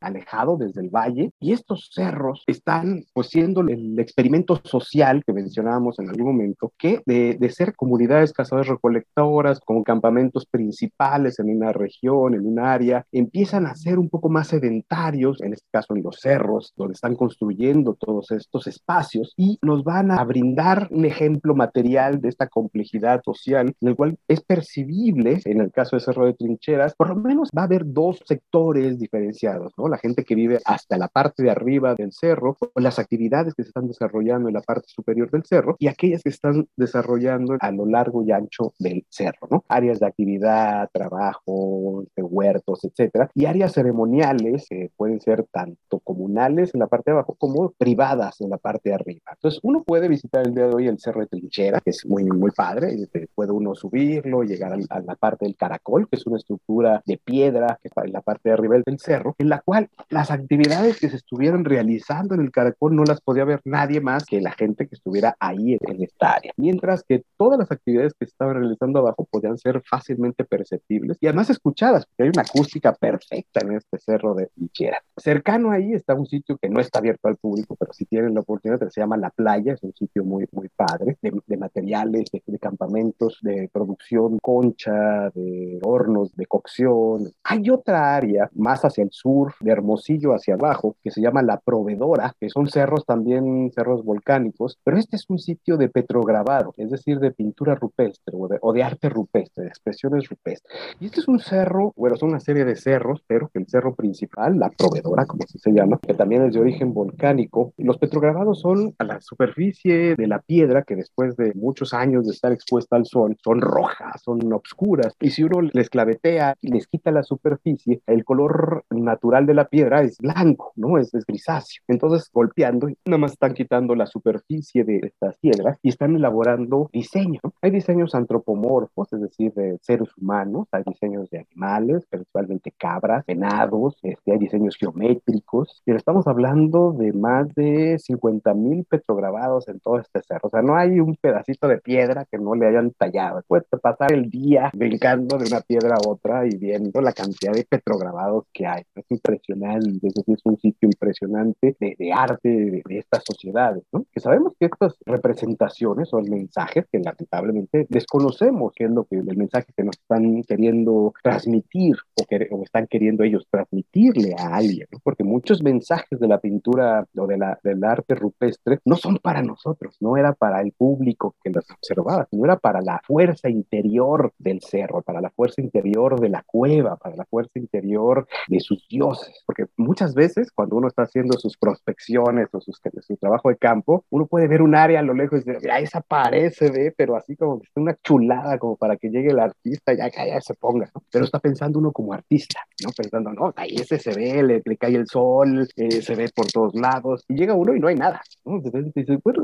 alejado desde el valle y estos cerros están pues siendo el experimento social que mencionábamos en algún momento, que de, de ser comunidades cazadores recolectoras como campamentos principales en una región, en un área, empiezan a ser un poco más sedentarios, en este caso en los cerros, donde están construyendo todos estos espacios y nos van a brindar un ejemplo material de esta complejidad social en el cual es percibible, en el caso de Cerro de Trincheras, por lo menos va a haber dos sectores diferenciados, ¿no? La gente que vive hasta la parte de arriba del cerro, o las actividades que se están desarrollando en la parte superior del cerro, y aquellas que están desarrollando a lo largo y ancho del cerro, ¿no? Áreas de actividad, trabajo, de huertos, etcétera, y áreas ceremoniales que pueden ser tanto comunales en la parte de abajo como privadas en la parte de arriba. Entonces, uno puede visitar el día de hoy el Cerro de Trinchera, que es muy, muy padre, y puede uno subirlo, llegar a la parte del caracol, que es una estructura de piedra que está en la parte de arriba del cerro, en la cual las actividades que se estuvieran realizando en el caracol no las podía ver nadie más que la gente que estuviera ahí en, esta área. Mientras que todas las actividades que se estaban realizando abajo podían ser fácilmente perceptibles y además escuchadas, porque hay una acústica perfecta en este cerro de Trinchera. Cercano ahí está un sitio que no está abierto al público, pero si tienen la oportunidad, se llama La Playa, es un sitio muy, muy padre, de, materiales, de, campamentos, de producción concha, de hornos, de cocción. Hay otra área más hacia el sur, de Hermosillo hacia abajo, que se llama La Proveedora, que son cerros también, cerros volcánicos, pero este es un sitio de petrograbado, es decir, de pintura rupestre o de, o de arte rupestre, de expresiones rupestres. Y este es un cerro, bueno, son una serie de cerros, pero que el cerro principal, La Proveedora, como se llama, que también es de origen volcánico, los petrograbados son a la superficie de la piedra que después de muchos años de estar expuesta al sol son rojas, son oscuras. Y si uno les clavetea y les quita la superficie, el color natural de la piedra es blanco, ¿no? Es, es grisáceo. Entonces, golpeando, nada más están quitando la superficie de estas piedras y están elaborando diseños. Hay diseños antropomorfos, es decir, de seres humanos, hay diseños de animales, principalmente cabras, venados, este, hay diseños geométricos. Pero estamos hablando de más de 50 mil petrograbados en todo este cerro. O sea, no hay un pedacito de piedra que no le hayan tallado. Puedes pasar el día brincando de una piedra a otra y viendo la cantidad de petrograbados que hay. Es impresionante, es es un sitio impresionante de, arte de, estas sociedades, ¿no? Que sabemos que estas representaciones son mensajes que lamentablemente desconocemos qué es lo que el mensaje que nos están queriendo transmitir o, que, o están queriendo ellos transmitirle a alguien, ¿no? Porque muchos mensajes de la pintura o del arte rupestre no son para nosotros, no era para el público que las observaba, sino era para la fuerza interior del cerro, para la fuerza interior de la cueva, para la fuerza interior de sus dioses, porque muchas veces cuando uno está haciendo sus prospecciones o sus, su trabajo de campo, uno puede ver un área a lo lejos y decir, mira, esa pared se ve, pero así como que está una chulada como para que llegue el artista y ya, ya se ponga, ¿no? Pero está pensando uno como artista, ¿no? Pensando, no, ahí ese se ve, le, le cae el sol, eh, se ve por todos lados, y llega uno y no hay nada, ¿no? Entonces dice, bueno,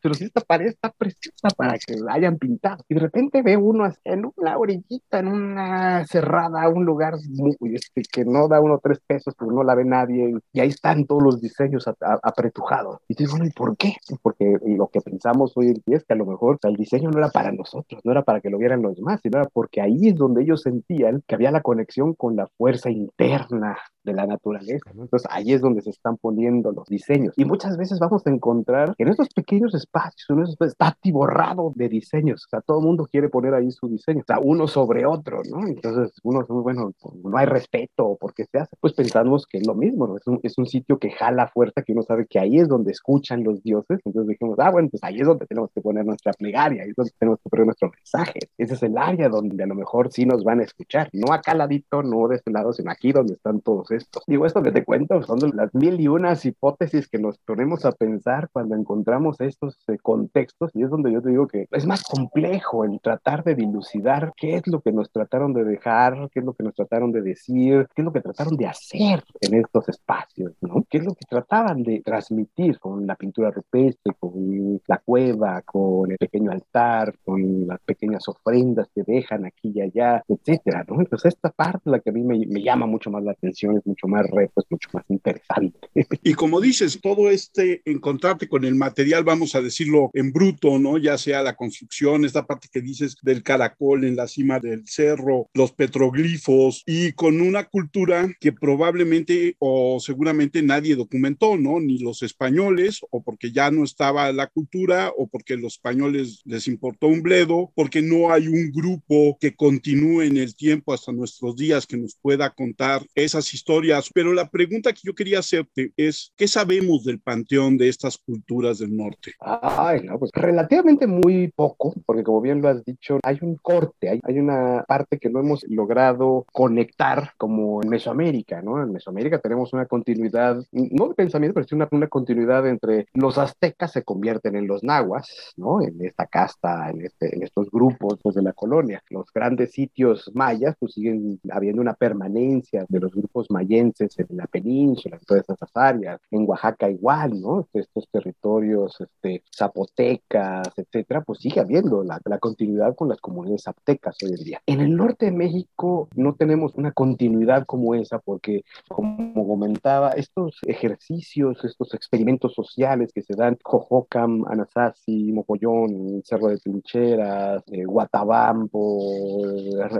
pero si esta pared está preciosa para que la hayan pintado, y de repente ve uno en una orillita, en una cerrada, un lugar muy, este, que no da uno tres pesos, pero no la ve nadie, y ahí están todos los diseños apretujados. Y dices, bueno, ¿y por qué? Porque lo que pensamos hoy en día es que a lo mejor el diseño no era para nosotros, no era para que lo vieran los demás, sino era porque ahí es donde ellos sentían que había la conexión con la fuerza interna de la naturaleza. ¿no? Entonces ahí es donde se están poniendo los diseños. Y muchas veces vamos a encontrar que en estos pequeños espacios, en esos, está atiborrado de diseños. O sea, todo el mundo quiere poner ahí su diseño, o sea, uno sobre otro, ¿no? Entonces uno, bueno, no hay respeto, ¿por qué se hace? Pues pensamos que es lo mismo, ¿no? Es un, es un sitio que jala fuerza, que uno sabe que ahí es donde escuchan los dioses. Entonces dijimos, ah, bueno, pues ahí es donde tenemos que poner nuestra plegaria, ahí es donde tenemos que poner nuestro mensaje. Ese es el área donde a lo mejor sí nos van a escuchar. No acá ladito, no de este lado, sino aquí donde están todos estos. Digo, esto que te cuento son las mil y unas hipótesis que nos ponemos a pensar cuando encontramos estos eh, contextos y es donde yo te digo que es más complejo el tratar de dilucidar qué es lo que nos trataron de dejar, qué es lo que nos trataron de decir, qué es lo que trataron de hacer en estos espacios, ¿no? ¿Qué es lo que trataban de transmitir con la pintura rupestre, con la cueva, con el pequeño altar, con las pequeñas ofrendas que dejan aquí y allá, etcétera, ¿no? Entonces esta parte la que a mí me, me llama mucho más la atención, mucho más reto, es mucho más interesante. [LAUGHS] Y como dices, todo este encontrarte con el material, vamos a decirlo en bruto, ¿no? Ya sea la construcción, esta parte que dices del caracol en la cima del cerro, los petroglifos y con una cultura que probablemente o seguramente nadie documentó, ¿no? Ni los españoles o porque ya no estaba la cultura o porque los españoles les importó un bledo, porque no hay un grupo que continúe en el tiempo hasta nuestros días que nos pueda contar esas historias. Pero la pregunta que yo quería hacerte es, ¿qué sabemos del panteón de estas culturas del norte? Ay, no, pues relativamente muy poco, porque como bien lo has dicho, hay un corte, hay, hay una parte que no hemos logrado conectar como en Mesoamérica, ¿no? En Mesoamérica tenemos una continuidad, no de pensamiento, pero sí una, una continuidad entre los aztecas se convierten en los nahuas, ¿no? En esta casta, en, este, en estos grupos pues, de la colonia. Los grandes sitios mayas, pues siguen habiendo una permanencia de los grupos en la península, en todas esas áreas. En Oaxaca igual, ¿no? Estos territorios este, zapotecas, etcétera, pues sigue habiendo la, la continuidad con las comunidades zapotecas hoy en día. En el norte de México no tenemos una continuidad como esa porque, como comentaba, estos ejercicios, estos experimentos sociales que se dan, Jojocam, Anasazi, Mocollón, Cerro de Trincheras, eh, Guatabampo,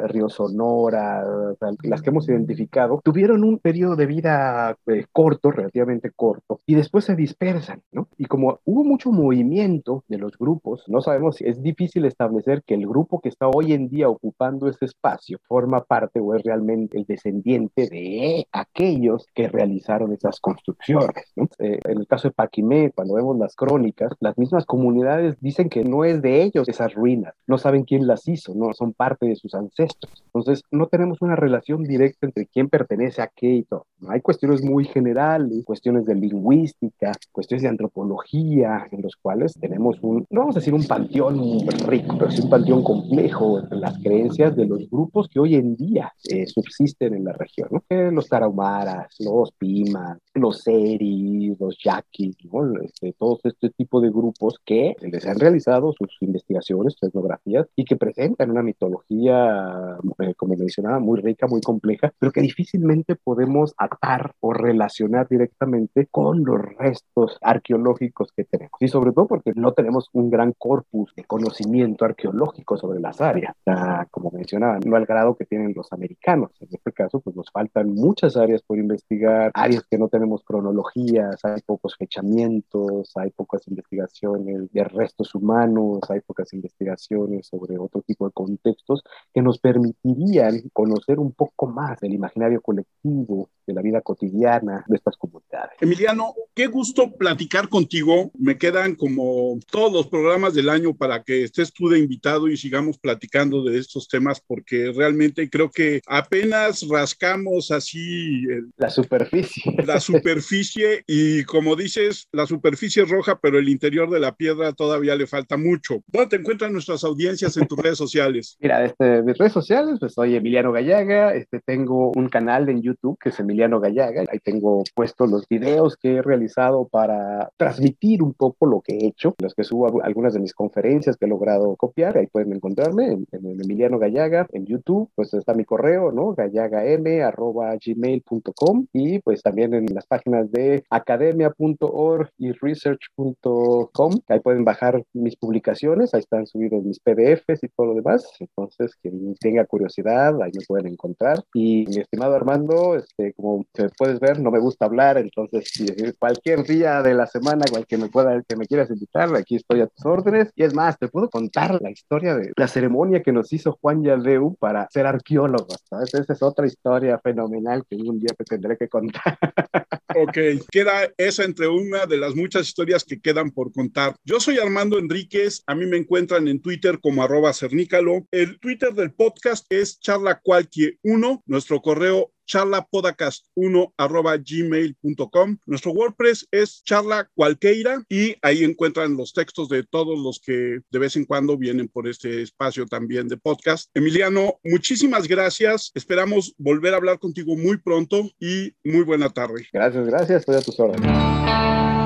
Río Sonora, las que hemos identificado, tuvieron un periodo de vida eh, corto, relativamente corto, y después se dispersan, ¿no? Y como hubo mucho movimiento de los grupos, no sabemos si es difícil establecer que el grupo que está hoy en día ocupando ese espacio forma parte o es realmente el descendiente de aquellos que realizaron esas construcciones, ¿no? Eh, en el caso de Paquimé, cuando vemos las crónicas, las mismas comunidades dicen que no es de ellos esas ruinas, no saben quién las hizo, no son parte de sus ancestros. Entonces, no tenemos una relación directa entre quién pertenece a qué y todo. Hay cuestiones muy generales, cuestiones de lingüística, cuestiones de antropología, en los cuales tenemos un, no vamos a decir un panteón rico, pero sí un panteón complejo entre las creencias de los grupos que hoy en día eh, subsisten en la región, ¿no? Eh, los tarahumaras, los pimas, los seris, los yaquis, ¿no? este, todos este tipo de grupos que les han realizado sus investigaciones, sus etnografías y que presentan una mitología, eh, como mencionaba, muy rica, muy compleja, pero que difícilmente podemos atar o relacionar directamente con los restos arqueológicos que tenemos. Y sobre todo porque no tenemos un gran corpus de conocimiento arqueológico sobre las áreas, como mencionaba, no al grado que tienen los americanos. En este caso, pues nos faltan muchas áreas por investigar, áreas que no tenemos cronologías, hay pocos fechamientos, hay pocas investigaciones de restos humanos, hay pocas investigaciones sobre otro tipo de contextos que nos permitirían conocer un poco más del imaginario colectivo, de la vida cotidiana de estas comunidades. Emiliano, qué gusto platicar contigo. Me quedan como todos los programas del año para que estés tú de invitado y sigamos platicando de estos temas porque realmente creo que apenas rascamos así el, la superficie. [LAUGHS] La superficie y como dices, la superficie es roja, pero el interior de la piedra todavía le falta mucho. ¿Dónde te encuentran nuestras audiencias en tus redes sociales? Mira, este, mis redes sociales, pues soy Emiliano Gallaga, este, tengo un canal en YouTube que es Emiliano Gallaga, ahí tengo puestos los videos que he realizado para transmitir un poco lo que he hecho, los que subo algunas de mis conferencias que he logrado copiar, ahí pueden encontrarme en, en Emiliano Gallaga, en YouTube, pues está mi correo, ¿no? gallagam.gmail.com y pues también en las páginas de academia.org y research.com, ahí pueden bajar mis publicaciones, ahí están subidos mis PDFs y todo lo demás, entonces quien tenga curiosidad, ahí me pueden encontrar. Y mi estimado Armando, este, como puedes ver, no me gusta hablar, entonces si cualquier día de la semana, cualquier me pueda, que me quieras invitar, aquí estoy a tus órdenes. Y es más, te puedo contar la historia de la ceremonia que nos hizo Juan Yaldeu para ser arqueólogo, ¿sabes? Esa es otra historia fenomenal que un día te tendré que contar. [LAUGHS] Ok, queda esa entre una de las muchas historias que quedan por contar. Yo soy Armando Enríquez, a mí me encuentran en Twitter como arroba cernícalo. El Twitter del podcast es charla cualquier uno, nuestro correo charlapodcast1 arroba gmail.com. Nuestro WordPress es charla cualquiera y ahí encuentran los textos de todos los que de vez en cuando vienen por este espacio también de podcast. Emiliano, muchísimas gracias. Esperamos volver a hablar contigo muy pronto y muy buena tarde. Gracias, gracias. Estoy a tus órdenes.